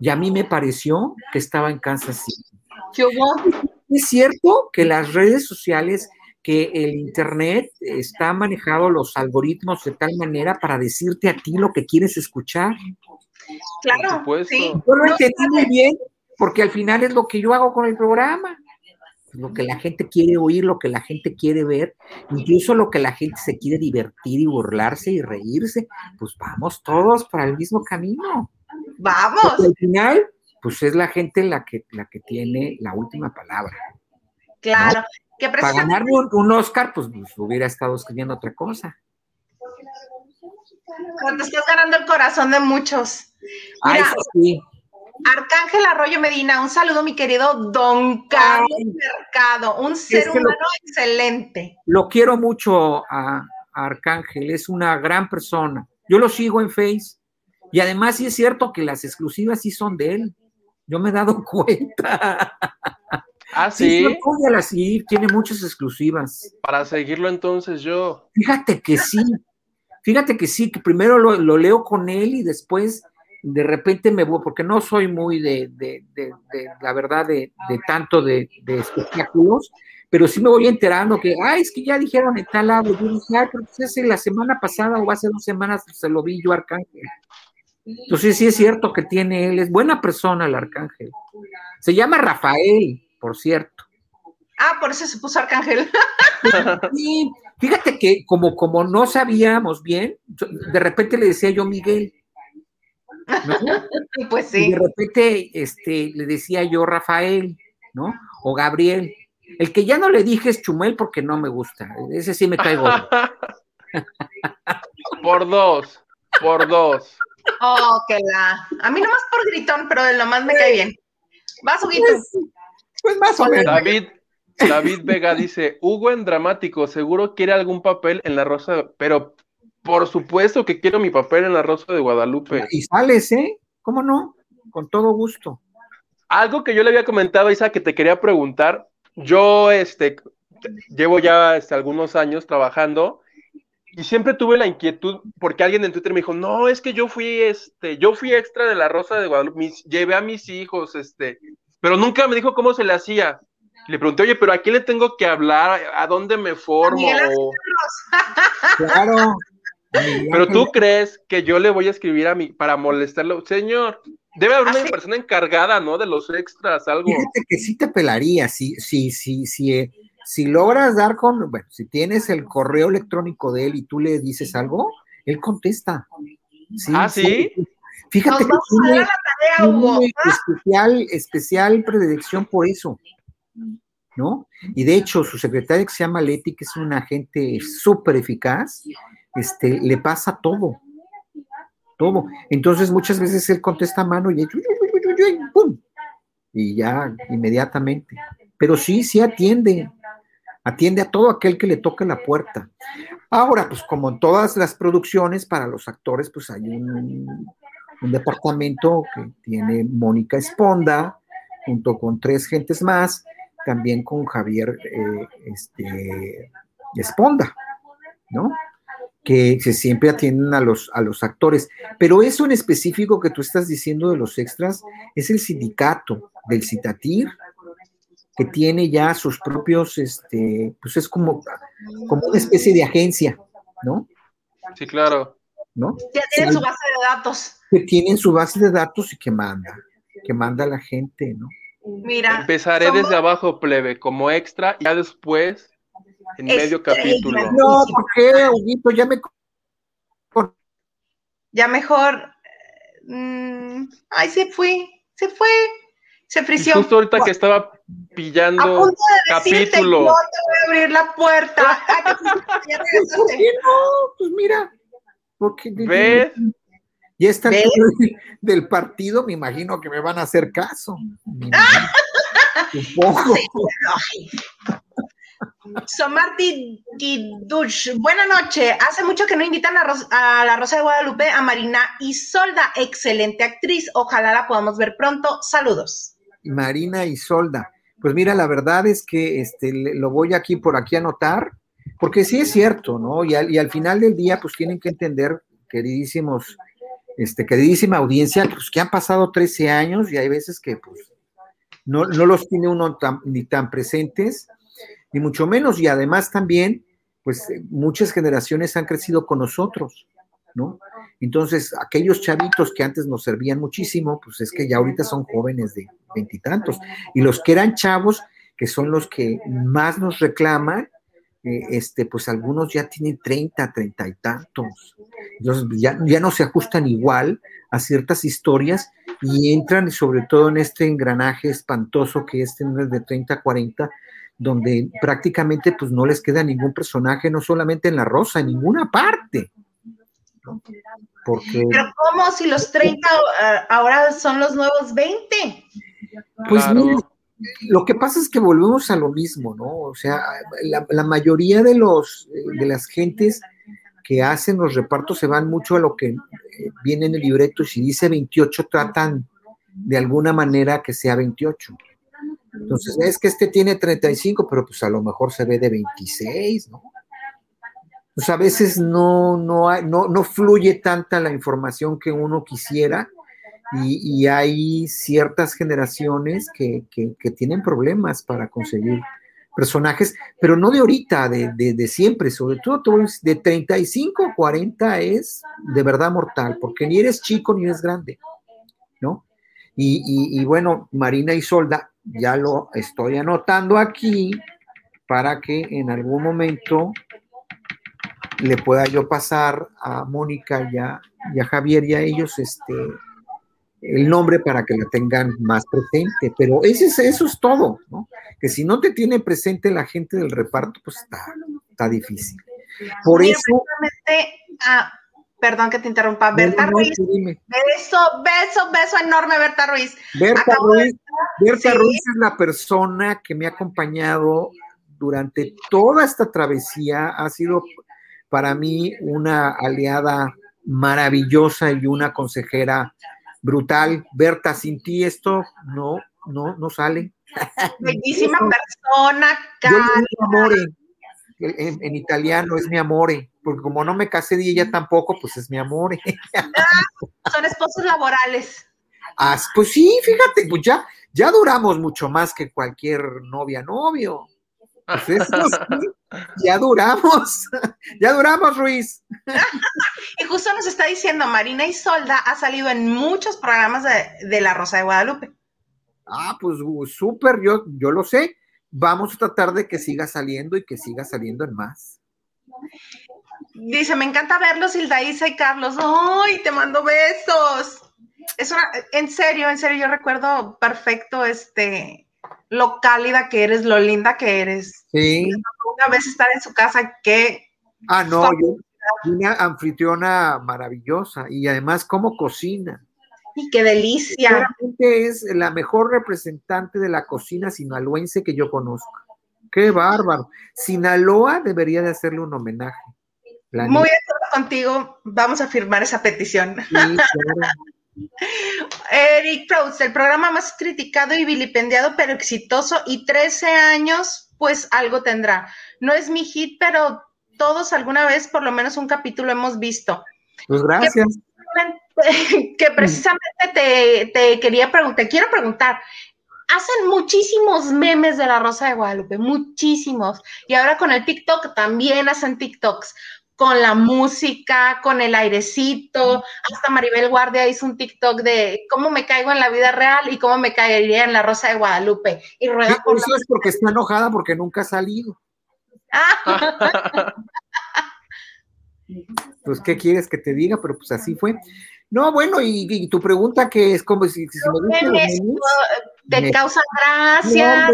y a mí me pareció que estaba en Kansas City. ¿Qué hubo? Es cierto que las redes sociales, que el Internet está manejado los algoritmos de tal manera para decirte a ti lo que quieres escuchar. Claro, sí. Yo lo entendí muy bien, porque al final es lo que yo hago con el programa. Lo que la gente quiere oír, lo que la gente quiere ver, incluso lo que la gente se quiere divertir y burlarse y reírse, pues vamos todos para el mismo camino. Vamos. Porque al final, pues es la gente la que, la que tiene la última palabra. Claro. Que Para ganarme un, un Oscar, pues, pues, hubiera estado escribiendo otra cosa. te estás ganando el corazón de muchos. Ah, Mira, eso sí. Arcángel Arroyo Medina, un saludo, mi querido Don Carlos Mercado, un ser lo- humano excelente. Lo quiero mucho a, a Arcángel, es una gran persona. Yo lo sigo en Face y además sí es cierto que las exclusivas sí son de él. Yo me he dado cuenta. Ah, Sí, sí. sí, apóyala, sí, tiene muchas exclusivas. Para seguirlo entonces yo. Fíjate que sí, fíjate que sí, que primero lo, lo leo con él y después de repente me voy, porque no soy muy de, de- de- de, la verdad, de, de tanto de, espectáculos, pero sí me voy enterando que, ay, es que ya dijeron en tal lado, yo dije, ay, pero pues ese la semana pasada o hace dos semanas se lo vi yo Arcángel. Entonces sí es cierto que tiene él, es buena persona el Arcángel. Se llama Rafael, por cierto. Ah, por eso se puso Arcángel. Sí, fíjate que como, como no sabíamos bien, de repente le decía yo Miguel. ¿no? pues Y sí. de repente este, le decía yo Rafael, ¿no? O Gabriel. El que ya no le dije es Chumel porque no me gusta. Ese sí me cae gordo. Por dos. Por dos. Oh, que la. A mí nomás por gritón, pero de lo más me cae bien. Vas, Huguito. Pues más o menos. David, David Vega dice, Hugo en dramático, seguro quiere algún papel en la Rosa, pero por supuesto que quiero mi papel en la Rosa de Guadalupe. Y sales, ¿eh? ¿Cómo no? Con todo gusto. Algo que yo le había comentado Isa que te quería preguntar, yo este llevo ya este, algunos años trabajando y siempre tuve la inquietud porque alguien en Twitter me dijo, "No, es que yo fui este, yo fui extra de la Rosa de Guadalupe, mis- llevé a mis hijos, este, pero nunca me dijo cómo se le hacía. Le pregunté, oye, pero ¿a quién le tengo que hablar? ¿A dónde me formo? Claro. Pero tú crees que yo le voy a escribir a mi para molestarlo, señor. Debe haber una Así- persona encargada, ¿no? De los extras, algo. Fíjate que sí te pelaría, si, si, si, si, eh, si logras dar con, bueno, si tienes el correo electrónico de él y tú le dices algo, él contesta. Ah, ¿sí? Fíjate que tiene, la tarea, Hugo. tiene especial, especial predilección por eso, ¿no? Y de hecho, su secretaria que se llama Leti, que es una agente súper eficaz, este, le pasa todo, todo. Entonces, muchas veces él contesta a mano y, ¡pum! y ya inmediatamente. Pero sí, sí atiende, atiende a todo aquel que le toque la puerta. Ahora, pues como en todas las producciones, para los actores, pues hay un, departamento que tiene Mónica Esponda, junto con tres gentes más, también con Javier eh, este, Esponda, ¿no? Que se siempre atienden a los, a los actores. Pero eso en específico que tú estás diciendo de los extras es el sindicato del Citatir, que tiene ya sus propios, este, pues es como, como una especie de agencia, ¿no? Sí, claro. ¿No? Ya tienen su base de datos. Que tienen su base de datos y que manda, que manda la gente, ¿no? Mira. Empezaré somos- desde abajo, plebe, como extra, y ya después, en medio capítulo. No, ¿por qué, Huguito? Ya me Ya mejor. mm, ay, se fue. Se fue. Se Y frició. justo ahorita que estaba A pillando punto de decirte, capítulo. yo te voy a abrir la puerta. Ya ¿Por qué no? Pues mira, porque ¿Ves? ya está el ¿Ves? del- partido, me imagino que me van a hacer caso. Supongo. Somarti Kidush, buena noche. Hace mucho que no invitan a, Ros- a la Rosa de Guadalupe, a Marina Isolda, excelente actriz. Ojalá la podamos ver pronto. Saludos. Marina y Solda. Pues mira, la verdad es que este, lo voy aquí por aquí a anotar, porque sí es cierto, ¿no? Y al, y al final del día, pues tienen que entender, queridísimos, este, queridísima audiencia, pues que han pasado 13 años y hay veces que pues no, no los tiene uno ni tan presentes, ni mucho menos, y además también, pues muchas generaciones han crecido con nosotros, ¿no? Entonces, aquellos chavitos que antes nos servían muchísimo, pues es que ya ahorita son jóvenes de veintitantos. Y los que eran chavos, que son los que más nos reclaman, eh, este, pues algunos ya tienen 30, 30 y tantos. Entonces, ya, ya no se ajustan igual a ciertas historias y entran sobre todo en este engranaje espantoso que es tener de 30 a 40, donde prácticamente pues no les queda ningún personaje, no solamente en la rosa, en ninguna parte. Pero ¿cómo si los 30 ah, ahora son los nuevos 20? Pues Claro. mira, lo que pasa es que volvemos a lo mismo, ¿no? O sea, la, la mayoría de los de las gentes que hacen los repartos se van mucho a lo que eh, viene en el libreto y si dice 28 tratan de alguna manera que sea 28. Entonces, es que este tiene 35, pero pues a lo mejor se ve de 26, ¿no? Pues a veces no, no, hay- no, no fluye tanta la información que uno quisiera y, y hay ciertas generaciones que, que- que tienen problemas para conseguir personajes, pero no de ahorita, de, de- siempre, sobre todo de 35 a 40 es de verdad mortal, porque ni eres chico ni eres grande, ¿no? Y, y- y bueno, Marina Isolda, ya lo estoy anotando aquí para que en algún momento le pueda yo pasar a Mónica y a, y a Javier y a ellos este, el nombre para que la tengan más presente. Pero ese es- eso es todo, ¿no? Que si no te tiene presente la gente del reparto, pues está, está difícil. Por Mira, eso. ah, perdón que te interrumpa, Berta No, no, no, Ruiz, dime. beso, beso, beso enorme, Berta Ruiz. Berta de- Ruiz, Berta Sí. Ruiz es la persona que me ha acompañado durante toda esta travesía. Ha sido para mí una aliada maravillosa y una consejera brutal. Berta, sin ti esto no, no, no sale. Bellísima persona, cara. amore, en, italiano es mi amore, porque como no me casé de ella tampoco, pues es mi amore. Son esposos laborales. Ah, pues sí, fíjate, pues ya, Ya duramos mucho más que cualquier novia, novio. Pues eso sí, ya duramos, ya duramos, Ruiz. Y justo nos está diciendo, Marina Isolda ha salido en muchos programas de, de La Rosa de Guadalupe. Ah, pues uh, súper, yo, yo lo sé. Vamos a tratar de que siga saliendo y que siga saliendo en más. Dice, me encanta verlos, Hildaísa y Carlos. ¡Ay, te mando besos! Es una, en serio, en serio, yo recuerdo perfecto este lo cálida que eres, lo linda que eres. Sí. Una vez estar en su casa, que Ah, no, yo, una anfitriona maravillosa y además cómo cocina. y qué delicia. Sinceramente es la mejor representante de la cocina sinaloense que yo conozco. Qué bárbaro. Sinaloa debería de hacerle un homenaje. La Muy de acuerdo contigo, vamos a firmar esa petición. sí, claro. Eric Proust, el programa más criticado y vilipendiado, pero exitoso, y 13 años, pues algo tendrá. No es mi hit, pero todos alguna vez por lo menos un capítulo hemos visto. Pues gracias. Que precisamente te, te quería preguntar, quiero preguntar, hacen muchísimos memes de la Rosa de Guadalupe, muchísimos, y ahora con el TikTok también hacen TikToks con la música, con el airecito. Hasta Maribel Guardia hizo un TikTok de cómo me caigo en la vida real y cómo me caería en la Rosa de Guadalupe. Y rueda por Eso es porque está enojada porque nunca ha salido. Pues, ¿qué quieres que te diga? Pero pues así fue. No, bueno, y, y tu pregunta que es como si, si me te Me- causan No, gracias.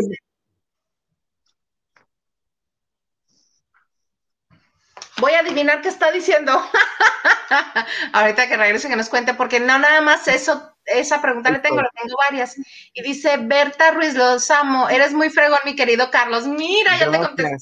Voy a adivinar qué está diciendo. Ahorita que regrese que nos cuente, porque no nada más eso, esa pregunta le tengo, le tengo varias. Y dice Berta Ruiz, los amo, eres muy fregón, mi querido Carlos. Mira, ya te contesté.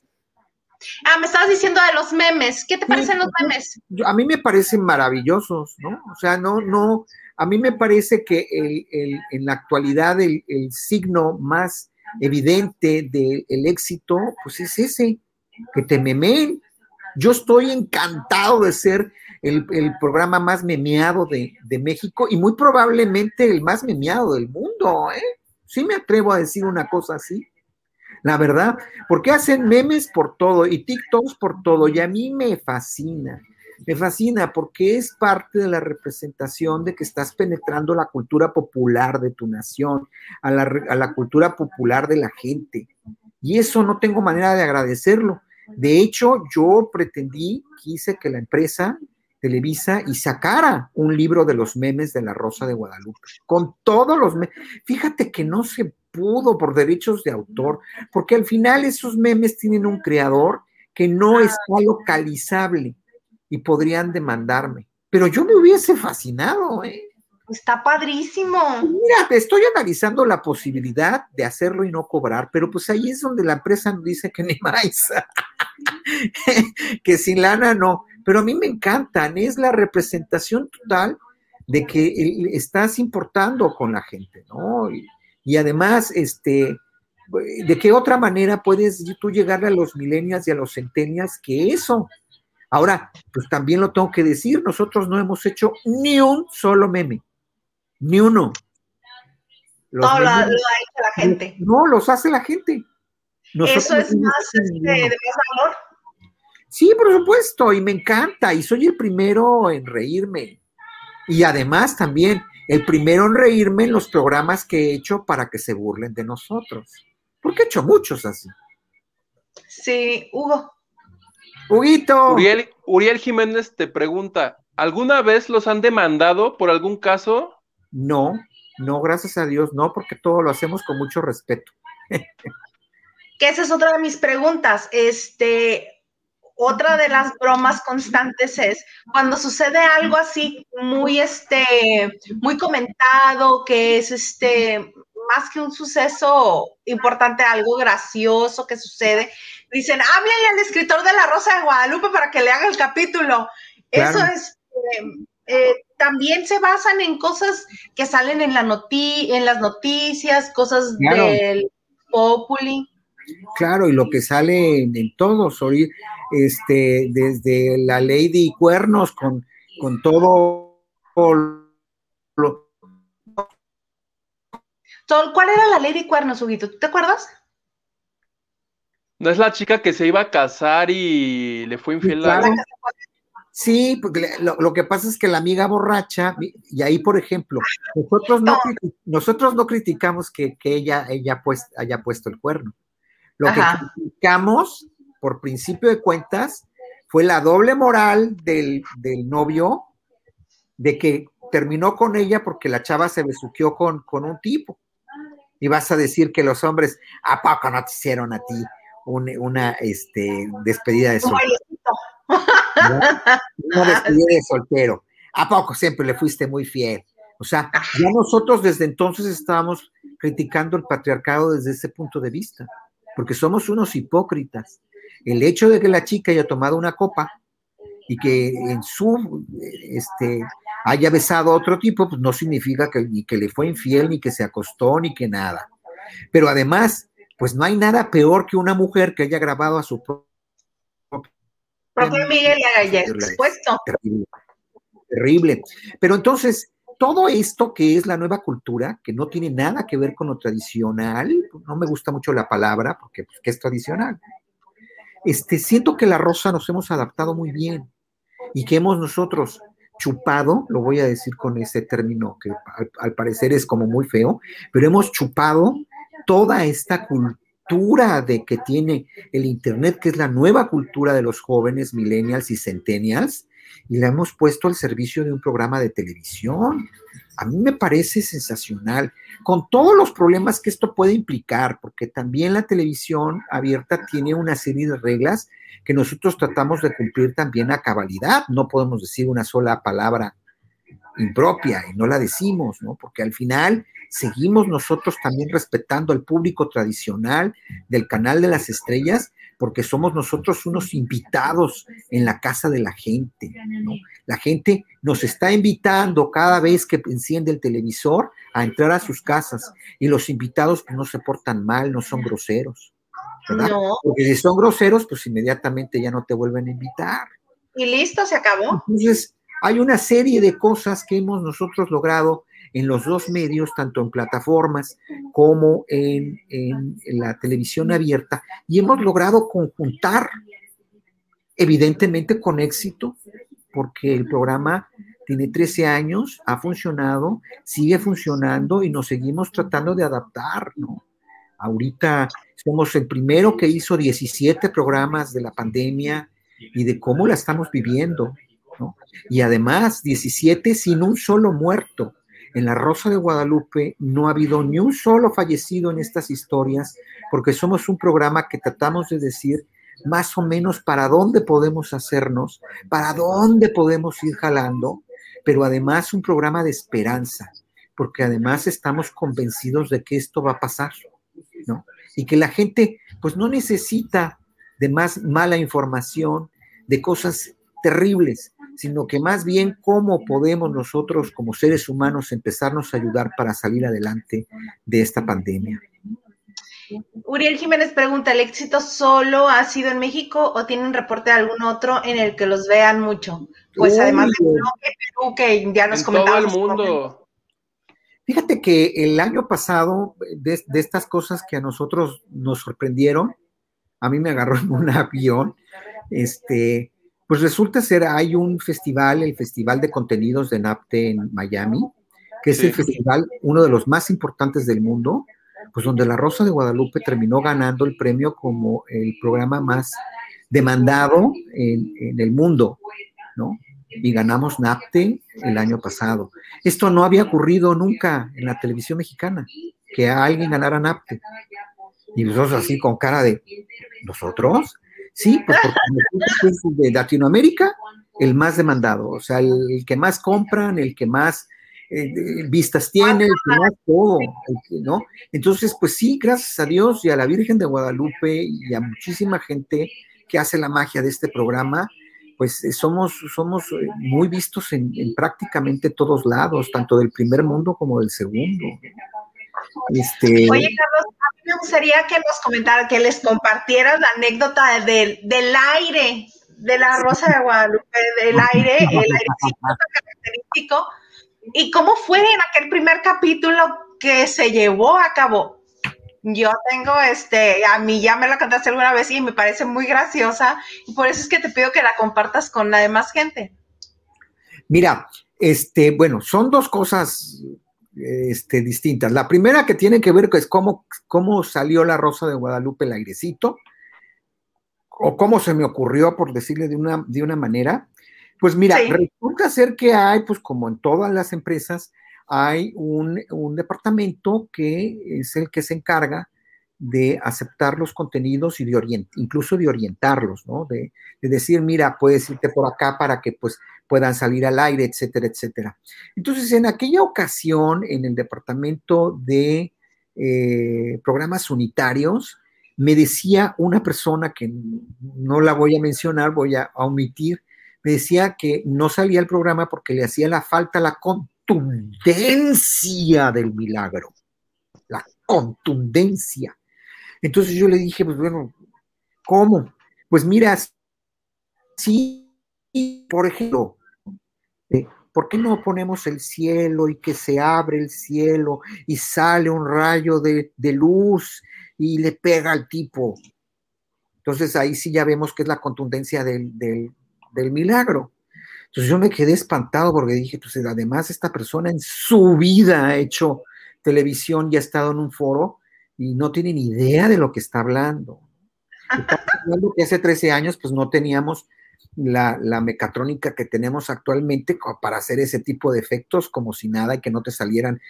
Ah, me estabas diciendo de los memes. ¿Qué te parecen los memes? yo- a mí me parecen maravillosos, ¿no? O sea, no, no, a mí me parece que el, el- en la actualidad el, el signo más evidente del éxito, pues es ese, que te memeen. Yo estoy encantado de ser el, programa más memeado de, México y muy probablemente el más memeado del mundo, ¿eh? Sí me atrevo a decir una cosa así. La verdad, porque hacen memes por todo y TikToks por todo y a mí me fascina. Me fascina porque es parte de la representación de que estás penetrando la cultura popular de tu nación, a la, a la cultura popular de la gente. Y eso no tengo manera de agradecerlo. De hecho, yo pretendí, quise que la empresa Televisa y sacara un libro de los memes de la Rosa de Guadalupe, con todos los memes. Fíjate que no se pudo por derechos de autor, porque al final esos memes tienen un creador que no está localizable y podrían demandarme. Pero yo me hubiese fascinado, ¿eh? Está padrísimo. Mira, estoy analizando la posibilidad de hacerlo y no cobrar, pero pues ahí es donde la empresa dice que ni más, que sin lana no. Pero a mí me encantan, es la representación total de que estás importando con la gente, ¿no? Y, y además, este, ¿de qué otra manera puedes tú llegarle a los millennials y a los centennials que eso? Ahora, pues también lo tengo que decir, nosotros no hemos hecho ni un solo meme, ni uno. Los Todo lo, lo ha hecho la gente. no, los hace la gente. Nosotros Eso es más, este, de más valor. Sí, por supuesto, y me encanta, y soy el primero en reírme. Y además también el primero en reírme en los programas que he hecho para que se burlen de nosotros. Porque he hecho muchos así. Sí, Hugo. Huguito, Uriel, Uriel Jiménez te pregunta, ¿alguna vez los han demandado por algún caso? no, no, gracias a Dios, no, porque todo lo hacemos con mucho respeto. Que esa es otra de mis preguntas. Este, otra de las bromas constantes es cuando sucede algo así muy, este, muy comentado, que es este, más que un suceso importante, algo gracioso que sucede, dicen, háblale al escritor de La Rosa de Guadalupe para que le haga el capítulo. Claro. Eso es, eh, eh, también se basan en cosas que salen en, la noti en las noticias, cosas Claro. del Populi. Claro, y lo que sale en, en todos, este, desde la Lady Cuernos con, con todo lo, ¿Cuál era la Lady Cuernos, Huguito? ¿Tú te acuerdas? ¿No es la chica que se iba a casar y le fue infiel a Claro. Sí, porque lo, lo que pasa es que la amiga borracha, y ahí, por ejemplo, nosotros no, nosotros no criticamos que, que ella, ella pues, haya puesto el cuerno. Lo Ajá. que criticamos, por principio de cuentas, fue la doble moral del, del novio de que terminó con ella porque la chava se besuqueó con, con un tipo. Y vas a decir que los hombres, ¿a poco no te hicieron a ti un- una este, despedida de soltero? Una despedida de soltero. ¿A poco siempre le fuiste muy fiel? O sea, ya nosotros desde entonces estábamos criticando el patriarcado desde ese punto de vista, porque somos unos hipócritas. El hecho de que la chica haya tomado una copa y que en su este haya besado a otro tipo, pues no significa que ni que le fue infiel, ni que se acostó, ni que nada. Pero además, pues no hay nada peor que una mujer que haya grabado a su propio Miguel ya expuesto. terrible, terrible. Pero entonces, todo esto que es la nueva cultura, que no tiene nada que ver con lo tradicional, no me gusta mucho la palabra, porque pues, ¿qué es tradicional? Este, siento que la rosa nos hemos adaptado muy bien y que hemos nosotros chupado, lo voy a decir con ese término que al, al parecer es como muy feo, pero hemos chupado toda esta cultura de que tiene el Internet, que es la nueva cultura de los jóvenes millennials y centennials, y la hemos puesto al servicio de un programa de televisión. A mí me parece sensacional, con todos los problemas que esto puede implicar, porque también la televisión abierta tiene una serie de reglas que nosotros tratamos de cumplir también a cabalidad. No podemos decir una sola palabra impropia y no la decimos, ¿no? Porque al final seguimos nosotros también respetando al público tradicional del canal de las estrellas, porque somos nosotros unos invitados en la casa de la gente, ¿no? La gente nos está invitando cada vez que enciende el televisor a entrar a sus casas y los invitados no se portan mal, no son groseros, ¿verdad? No. Porque si son groseros, pues inmediatamente ya no te vuelven a invitar. Y listo, se acabó. Entonces, hay una serie de cosas que hemos nosotros logrado en los dos medios, tanto en plataformas como en, en, la televisión abierta, y hemos logrado conjuntar, evidentemente con éxito, porque el programa tiene 13 años, ha funcionado, sigue funcionando y nos seguimos tratando de adaptar, ¿no? Ahorita somos el primero que hizo 17 programas de la pandemia y de cómo la estamos viviendo, ¿no? Y además, 17 sin un solo muerto. En la Rosa de Guadalupe no ha habido ni un solo fallecido en estas historias, porque somos un programa que tratamos de decir más o menos para dónde podemos hacernos, para dónde podemos ir jalando, pero además un programa de esperanza, porque además estamos convencidos de que esto va a pasar, ¿no? Y que la gente pues no necesita de más mala información, de cosas terribles, sino que más bien cómo podemos nosotros como seres humanos empezarnos a ayudar para salir adelante de esta pandemia. Uriel Jiménez pregunta, ¿el éxito solo ha sido en México o tienen reporte de algún otro en el que los vean mucho? Pues Uy, además de Perú, que ya nos en todo el mundo. Fíjate que el año pasado, de, de, estas cosas que a nosotros nos sorprendieron, a mí me agarró en un avión, este, pues resulta ser, hay un festival, el Festival de Contenidos de NAPTE en Miami, que es sí. el festival, uno de los más importantes del mundo, pues donde La Rosa de Guadalupe terminó ganando el premio como el programa más demandado en, en el mundo, ¿no? Y ganamos NAPTE el año pasado. Esto no había ocurrido nunca en la televisión mexicana, que alguien ganara NAPTE. Y nosotros así con cara de, ¿nosotros? Sí, pues porque de Latinoamérica el más demandado, o sea, el, que más compran, el que más eh, vistas tiene, el que más todo, ¿no? Entonces, pues sí, gracias a Dios y a la Virgen de Guadalupe y a muchísima gente que hace la magia de este programa, pues eh, somos, somos muy vistos en, prácticamente todos lados, tanto del primer mundo como del segundo. Este... Oye, Carlos, a mí me gustaría que nos comentara, que les compartieras la anécdota de, del aire, de la Rosa de Guadalupe, del aire, el airecito característico, y cómo fue en aquel primer capítulo que se llevó a cabo. Yo tengo, este, a mí ya me la contaste alguna vez y me parece muy graciosa y por eso es que te pido que la compartas con la demás gente. Mira, este, bueno, son dos cosas este, distintas. La primera que tiene que ver es cómo, cómo salió la Rosa de Guadalupe el airecito, o cómo se me ocurrió, por decirle de una, de una manera. Pues mira, Sí. resulta ser que hay, pues como en todas las empresas, hay un, un departamento que es el que se encarga de aceptar los contenidos y de orient, incluso de orientarlos, ¿no? De, de decir, mira, puedes irte por acá para que pues puedan salir al aire, etcétera, etcétera. Entonces, en aquella ocasión, en el departamento de eh, programas unitarios, me decía una persona que no la voy a mencionar, voy a, a omitir, me decía que no salía el programa porque le hacía la falta la contundencia del milagro, la contundencia. Entonces yo le dije, pues bueno, ¿cómo? Pues mira, sí, por ejemplo, eh, ¿por qué no ponemos el cielo y que se abre el cielo y sale un rayo de, de luz y le pega al tipo? Entonces ahí sí ya vemos que es la contundencia del, del, del milagro. Entonces yo me quedé espantado porque dije, pues además esta persona en su vida ha hecho televisión y ha estado en un foro y no tiene ni idea de lo que está hablando. Que hace 13 años pues no teníamos la, la, mecatrónica que tenemos actualmente para hacer ese tipo de efectos como si nada y que no te salieran.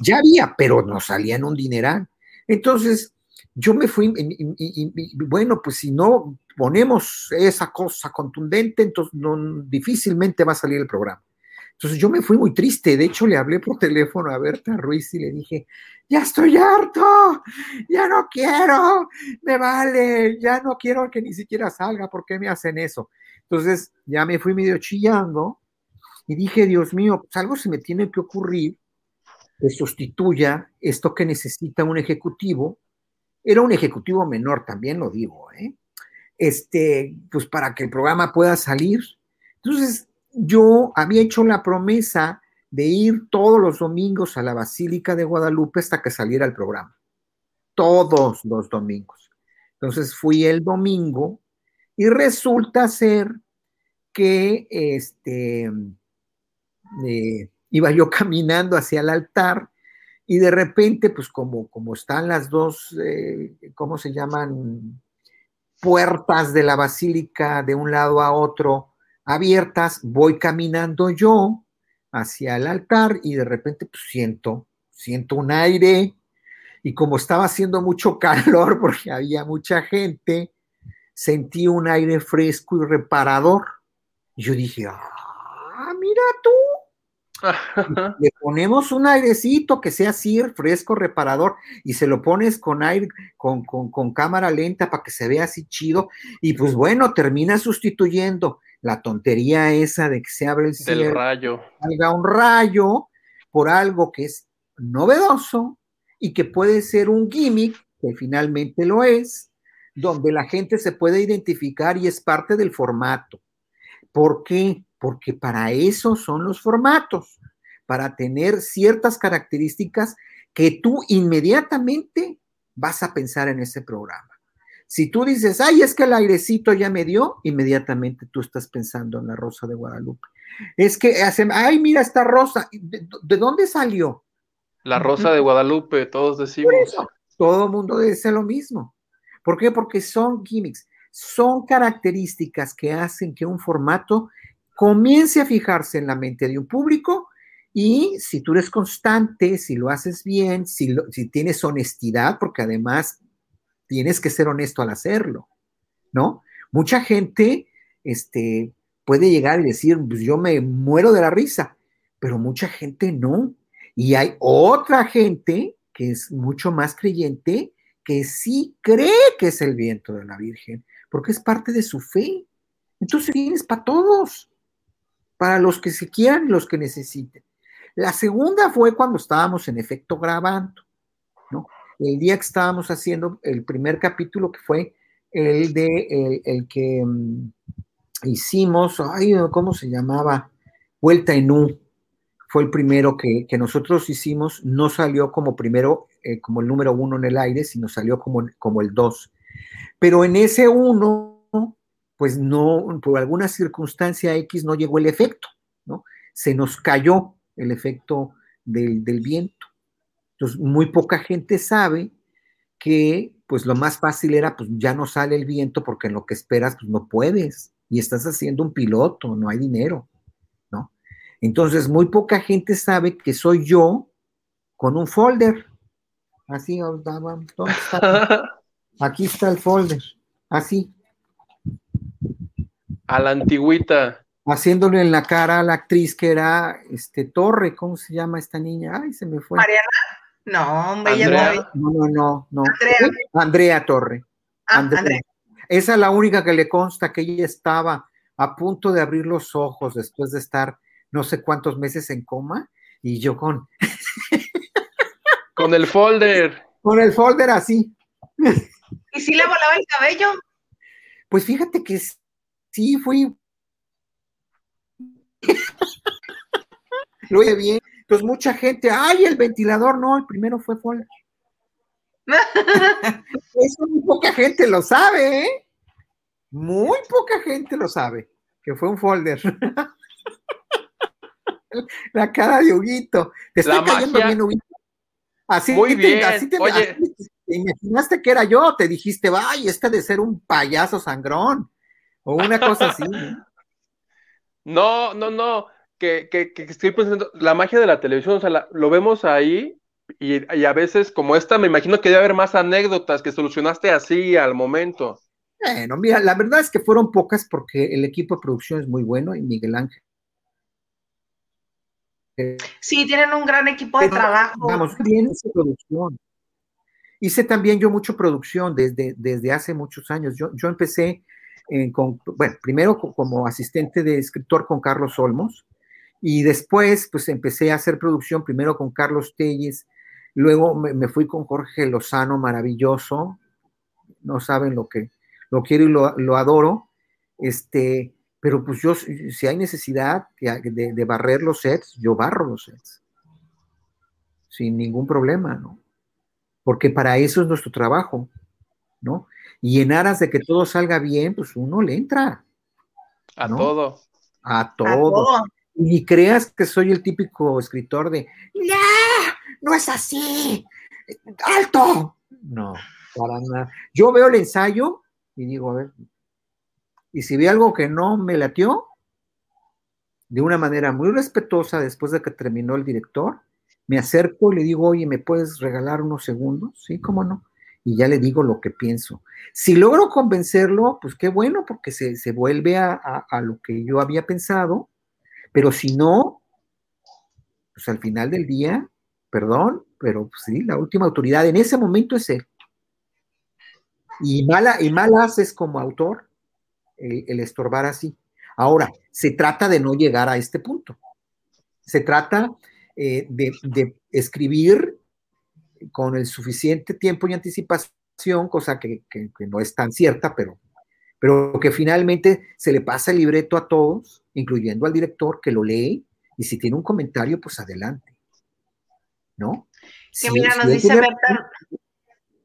Ya había, pero no salían un dineral. Entonces, yo me fui, y, y, y, bueno, pues si no ponemos esa cosa contundente, entonces no, difícilmente va a salir el programa. Entonces yo me fui muy triste, de hecho le hablé por teléfono a Berta Ruiz y le dije, ya estoy harto, ya no quiero, me vale, ya no quiero que ni siquiera salga, ¿por qué me hacen eso? Entonces ya me fui medio chillando y dije, Dios mío, pues algo se me tiene que ocurrir que sustituya esto que necesita un ejecutivo. Era un ejecutivo menor, también lo digo, ¿eh? Este, pues para que el programa pueda salir. Entonces, yo había hecho la promesa de ir todos los domingos a la Basílica de Guadalupe hasta que saliera el programa. Todos los domingos. Entonces fui el domingo y resulta ser que este, eh, iba yo caminando hacia el altar y de repente, pues como, como están las dos, eh, ¿cómo se llaman? Puertas de la basílica de un lado a otro abiertas, voy caminando yo hacia el altar y de repente pues, siento, siento un aire y como estaba haciendo mucho calor porque había mucha gente, sentí un aire fresco y reparador. Y yo dije, ah, mira tú. Le ponemos un airecito que sea así, fresco, reparador, y se lo pones con aire, con, con, con cámara lenta para que se vea así chido, y pues bueno, termina sustituyendo la tontería esa de que se abre el cielo, del rayo, salga un rayo por algo que es novedoso y que puede ser un gimmick, que finalmente lo es, donde la gente se puede identificar y es parte del formato. ¿Por qué? Porque para eso son los formatos, para tener ciertas características que tú inmediatamente vas a pensar en ese programa. Si tú dices, ay, es que el airecito ya me dio, inmediatamente tú estás pensando en la rosa de Guadalupe. Es que, hace, ay, mira esta rosa, ¿de, de dónde salió? La rosa de Guadalupe, todos decimos. Eso, todo el mundo dice lo mismo. ¿Por qué? Porque son gimmicks, son características que hacen que un formato comience a fijarse en la mente de un público y si tú eres constante, si lo haces bien, si, lo, si tienes honestidad, porque además tienes que ser honesto al hacerlo, ¿no? Mucha gente este, puede llegar y decir, pues yo me muero de la risa, pero mucha gente no. Y hay otra gente que es mucho más creyente que sí cree que es el viento de la Virgen, porque es parte de su fe. Entonces tienes para todos, para los que se quieran y los que necesiten. La segunda fue cuando estábamos en efecto grabando. El día que estábamos haciendo el primer capítulo, que fue el de el, que um, hicimos, ay, ¿cómo se llamaba? Vuelta en U. fue el primero que, que nosotros hicimos, no salió como primero, eh, como el número uno en el aire, sino salió como, como el dos. Pero en ese uno, pues no, por alguna circunstancia X no llegó el efecto, ¿no? Se nos cayó el efecto del, del. Entonces, muy poca gente sabe que pues lo más fácil era, pues ya no sale el viento porque en lo que esperas, pues no puedes. Y estás haciendo un piloto, no hay dinero, ¿no? Entonces, muy poca gente sabe que soy yo con un folder. Así, ¿dónde está? Aquí está el folder. Así. A la antigüita. Haciéndole en la cara a la actriz que era este Torre, ¿cómo se llama esta niña? Ay, se me fue. Mariana. No, hombre, Andrea. No, no, no, no. Andrea. Andrea Torre. Ah, Andrea. Andrea. Esa es la única que le consta que ella estaba a punto de abrir los ojos después de estar no sé cuántos meses en coma y yo con, Con el folder. con el folder así. ¿Y si le volaba el cabello? Pues fíjate que sí fui. Lo oye bien. Entonces mucha gente, ay, el ventilador, no, el primero fue folder. Eso muy poca gente lo sabe, ¿eh? Muy poca gente lo sabe, que fue un folder. La cara de Huguito. Te estoy La cayendo magia. bien, Huguito. Así Muy te, bien. así te, Oye. así te imaginaste que era yo, te dijiste, ay, este de ser un payaso sangrón. O una cosa así. No, no, no. Que, que, que estoy pensando, la magia de la televisión, o sea, la- lo vemos ahí y, y a veces como esta, me imagino que debe haber más anécdotas que solucionaste así al momento. Bueno, mira, la verdad es que fueron pocas porque el equipo de producción es muy bueno y Miguel Ángel. Sí, tienen un gran equipo de Pero, trabajo. Vamos, bien hice producción. Hice también yo mucho producción desde, desde hace muchos años. Yo, yo empecé eh, con, bueno, primero co- como asistente de escritor con Carlos Olmos y después pues empecé a hacer producción primero con Carlos Telles, luego me, me fui con Jorge Lozano, maravilloso, no saben lo que lo quiero y lo, lo adoro, este, pero pues yo, si hay necesidad de, de barrer los sets, yo barro los sets sin ningún problema, ¿no? Porque para eso es nuestro trabajo, ¿no? Y en aras de que todo salga bien, pues uno le entra A todo. a A todo. Y creas que soy el típico escritor de, no, no es así, alto. No, para nada. Yo veo el ensayo y digo, a ver, y si ve algo que no me latió, de una manera muy respetuosa, después de que terminó el director, me acerco y le digo, oye, ¿me puedes regalar unos segundos? Sí, cómo no. Y ya le digo lo que pienso. Si logro convencerlo, pues qué bueno, porque se, se vuelve a- a lo que yo había pensado, pero si no, pues al final del día, perdón, pero pues, sí, la última autoridad en ese momento es él. Y mala, y mal haces como autor el, estorbar así. Ahora, se trata de no llegar a este punto. Se trata eh, de, escribir con el suficiente tiempo y anticipación, cosa que, que- que no es tan cierta, pero, pero que finalmente se le pasa el libreto a todos, incluyendo al director que lo lee, y si tiene un comentario, pues adelante. ¿No? Que Si- mira, nos dice Berta,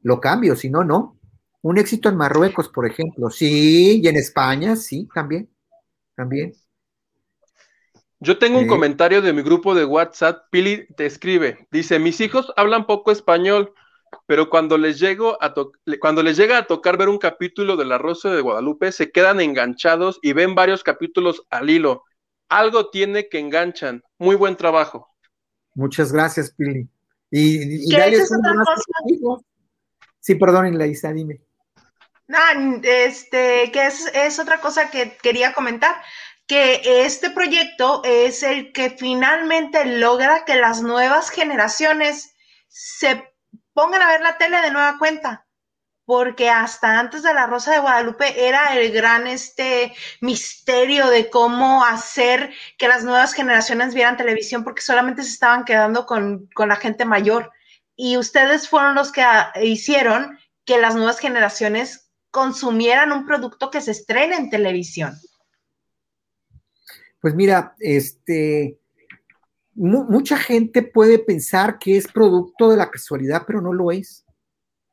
lo cambio, si no, no. Un éxito en Marruecos, por ejemplo, sí, y en España, sí, también, también. Yo tengo un Sí. comentario de mi grupo de WhatsApp. Pili te escribe. Dice: Mis hijos hablan poco español, pero cuando les, llego a cuando les llega a tocar ver un capítulo de La Rosa de Guadalupe, se quedan enganchados y ven varios capítulos al hilo. Algo tiene que enganchan. Muy buen trabajo. Muchas gracias, Pili. Y, y dale es un otra abrazo a cosa. tus hijos. Sí, perdonen, Laisa, dime. Ah, este, que es, es otra cosa que quería comentar, que este proyecto es el que finalmente logra que las nuevas generaciones se pongan a ver la tele de nueva cuenta, porque hasta antes de La Rosa de Guadalupe era el gran este misterio de cómo hacer que las nuevas generaciones vieran televisión, porque solamente se estaban quedando con, con la gente mayor. Y ustedes fueron los que ah, hicieron que las nuevas generaciones consumieran un producto que se estrena en televisión. Pues mira, este, mu- mucha gente puede pensar que es producto de la casualidad, pero no lo es.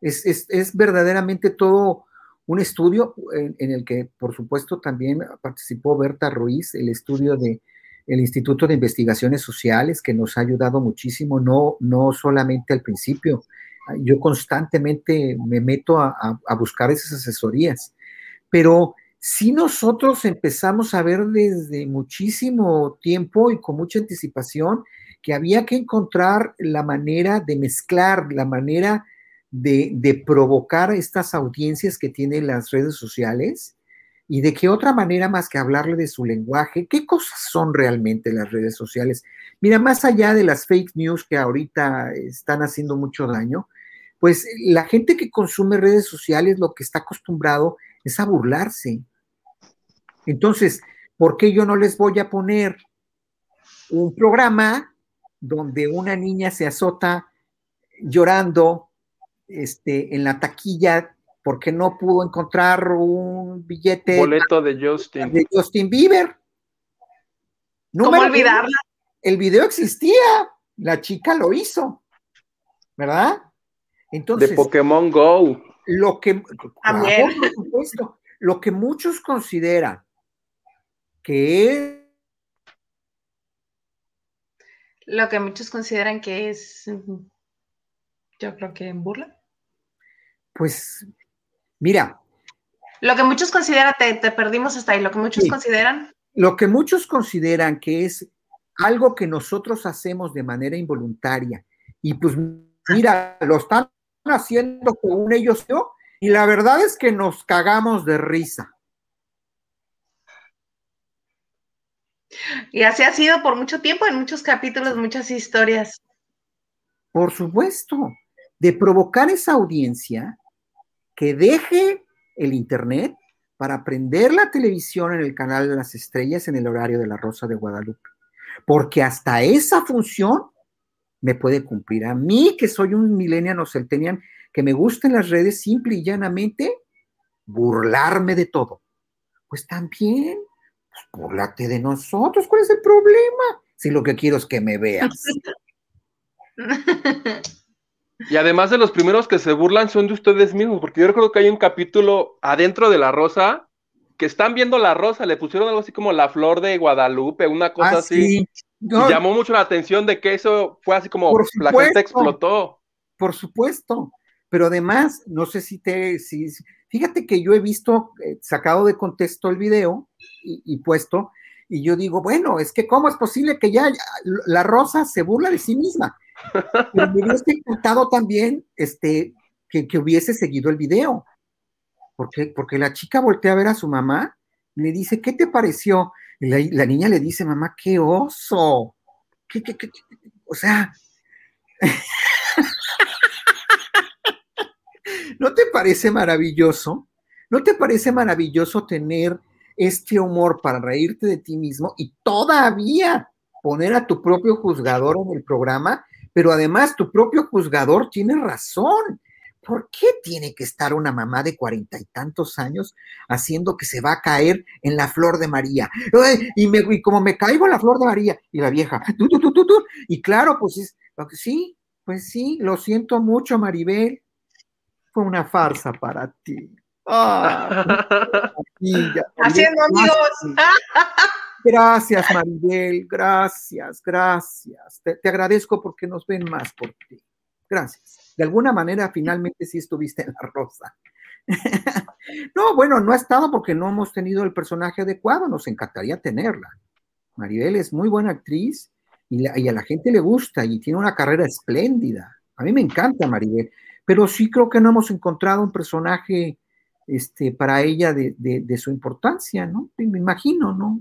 Es, verdaderamente todo un estudio en, el que, por supuesto, también participó Berta Ruiz, el estudio de el Instituto de Investigaciones Sociales, que nos ha ayudado muchísimo, no, no solamente al principio. Yo constantemente me meto a buscar esas asesorías, pero si nosotros empezamos a ver desde muchísimo tiempo y con mucha anticipación que había que encontrar la manera de mezclar, la manera de, provocar estas audiencias que tienen las redes sociales y de qué otra manera más que hablarle de su lenguaje, qué cosas son realmente las redes sociales. Mira, más allá de las fake news que ahorita están haciendo mucho daño, pues la gente que consume redes sociales lo que está acostumbrado es a burlarse. Entonces, ¿por qué yo no les voy a poner un programa donde una niña se azota llorando este, en la taquilla porque no pudo encontrar un billete Boleto de Justin. de Justin Bieber? ¿Cómo Número uno, olvidarla? el video existía, la chica lo hizo, ¿verdad? De Entonces, Pokémon Go. lo que, También. claro, por supuesto, lo que muchos consideran que es Lo que muchos consideran que es, yo creo que burla. Pues, mira, Lo que muchos consideran, te, te perdimos hasta ahí, lo que muchos Sí. consideran, lo que muchos consideran que es algo que nosotros hacemos de manera involuntaria, y pues mira, lo están haciendo con ellos yo, y la verdad es que nos cagamos de risa. Y así ha sido por mucho tiempo, en muchos capítulos, muchas historias. Por supuesto, de provocar esa audiencia que deje el Internet para prender la televisión en el canal de las estrellas en el horario de la Rosa de Guadalupe. Porque hasta esa función me puede cumplir. A mí, que soy un millennial o centennial, que me gustan las redes, simple y llanamente, burlarme de todo. Pues también, pues burlate de nosotros. ¿Cuál es el problema? Si lo que quiero es que me veas. Y además de los primeros que se burlan son de ustedes mismos, porque yo recuerdo que hay un capítulo adentro de la rosa que están viendo la rosa, le pusieron algo así como la flor de Guadalupe, una cosa Ah, así. sí. No, Y llamó mucho la atención de que eso fue así como Por la gente explotó. Por supuesto, pero además, no sé si te, si- fíjate que yo he visto eh, sacado de contexto el video y, puesto, y yo digo, bueno, es que cómo es posible que ya, la rosa se burla de sí misma. Pero me hubiese encantado también este, que, que hubiese seguido el video, porque, porque la chica voltea a ver a su mamá le dice, ¿qué te pareció? Y la, la niña le dice, mamá, qué oso. ¿Qué, qué, qué, qué? O sea, ¿No te parece maravilloso? ¿No te parece maravilloso tener este humor para reírte de ti mismo y todavía poner a tu propio juzgador en el programa? Pero además tu propio juzgador tiene razón. ¿Por qué tiene que estar una mamá de cuarenta y tantos años haciendo que se va a caer en la flor de María? Y, me, y como me caigo en la flor de María, y la vieja, tú, tú, tú. y claro, pues es, sí, pues sí, lo siento mucho, Maribel fue una farsa para ti. Ah. Haciendo amigos. Gracias, Maribel, gracias, gracias. Te, te agradezco porque nos ven más por ti. Gracias. De alguna manera, finalmente sí estuviste en la rosa. no, bueno, no ha estado porque no hemos tenido el personaje adecuado. Nos encantaría tenerla. Maribel es muy buena actriz y, la- y a la gente le gusta y tiene una carrera espléndida. A mí me encanta Maribel, pero sí creo que no hemos encontrado un personaje este, para ella de, de- de su importancia, ¿no? Me imagino, ¿no?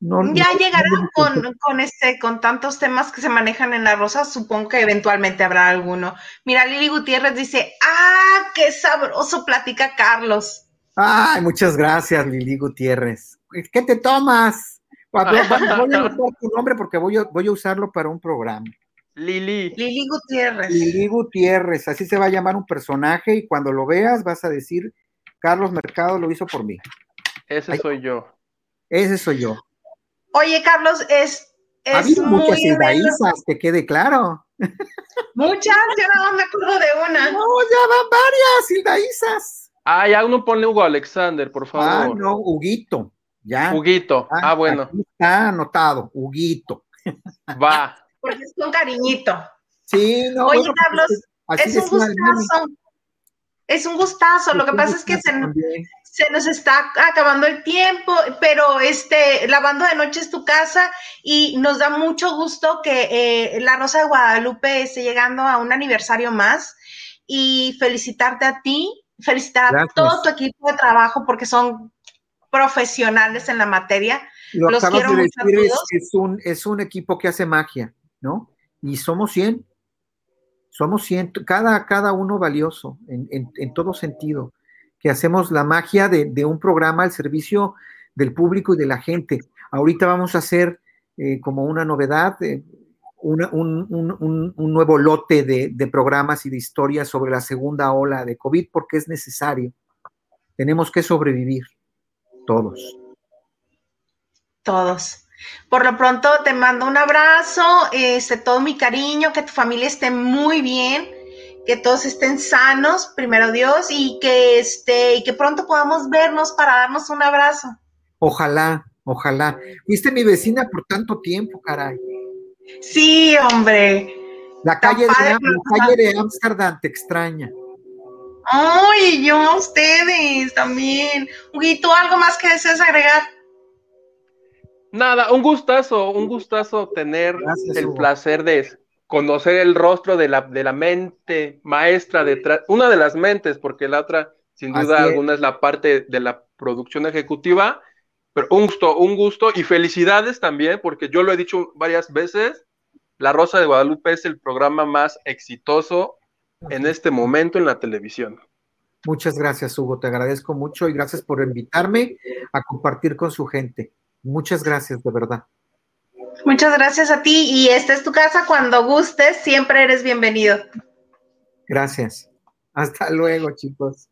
No- Ya no- llegarán no- con, con, este, con tantos temas que se manejan en la rosa, supongo que eventualmente habrá alguno. Mira, Lili Gutiérrez dice, ¡ah, qué sabroso platica Carlos! Ay, muchas gracias, Lili Gutiérrez. ¿Qué te tomas? Voy a voy a anotar tu nombre porque voy a, voy a usarlo para un programa. Lili. Lili Gutiérrez. Lili Gutiérrez, así se va a llamar un personaje y cuando lo veas vas a decir, Carlos Mercado lo hizo por mí. Ese soy yo. Ese soy yo. Oye, Carlos, es, Ha es habido muchas muy Hildaísas, que quede claro. Muchas, yo nada más me acuerdo de una. No, ya van varias Hildaísas. Ah, ya uno ponle Hugo Alexander, por Ah, favor. no, Huguito. Ya. Huguito. Ah, bueno, Aquí está anotado, Huguito. va. Porque es con cariñito. Sí, no. Oye, bueno, Carlos, pues, es un gustazo. Es un gustazo. Lo que un pasa es que gustazo se, nos está acabando el tiempo, pero este, lavando de noche es tu casa y nos da mucho gusto que eh, la Rosa de Guadalupe esté llegando a un aniversario más y felicitarte a ti, felicitar Gracias. a todo tu equipo de trabajo porque son profesionales en la materia. Lo Los acabas quiero de mucho a decir, es, todos. es un, es un equipo que hace magia, Y somos 100. Somos 100, cada, cada uno valioso en, en- todo sentido. Que hacemos la magia de, de un programa al servicio del público y de la gente. Ahorita vamos a hacer eh, como una novedad, eh, un- un- un nuevo lote de, de programas y de historias sobre la segunda ola de COVID porque es necesario. Tenemos que sobrevivir, todos. Todos. Por lo pronto te mando un abrazo, este, todo mi cariño, que tu familia esté muy bien, que todos estén sanos, primero Dios, y que este, y que pronto podamos vernos para darnos un abrazo. Ojalá, ojalá. Fuiste mi vecina por tanto tiempo, caray. Sí, hombre. La calle, de, la calle de Ámsterdam te extraña. Ay, yo a ustedes también. Huguito, ¿algo más que desees agregar? Nada, un gustazo, un gustazo tener Gracias, el Hugo. placer de conocer el rostro de la, de la mente maestra detrás, una de las mentes, porque la otra, sin duda alguna, es la parte de la producción ejecutiva, pero un gusto, un gusto y felicidades también, porque yo lo he dicho varias veces, La Rosa de Guadalupe es el programa más exitoso en este momento en la televisión. Muchas gracias, Hugo. Te agradezco mucho y gracias por invitarme a compartir con su gente. Muchas gracias, de verdad. Muchas gracias a ti y esta es tu casa cuando gustes, siempre eres bienvenido. Gracias. Hasta luego, chicos.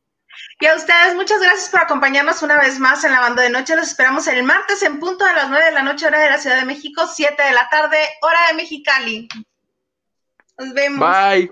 Y a ustedes, muchas gracias por acompañarnos una vez más en la banda de noche. Los esperamos el martes en punto de las 9 de la noche, hora de la Ciudad de México, 7 de la tarde, hora de Mexicali. Nos vemos. Bye.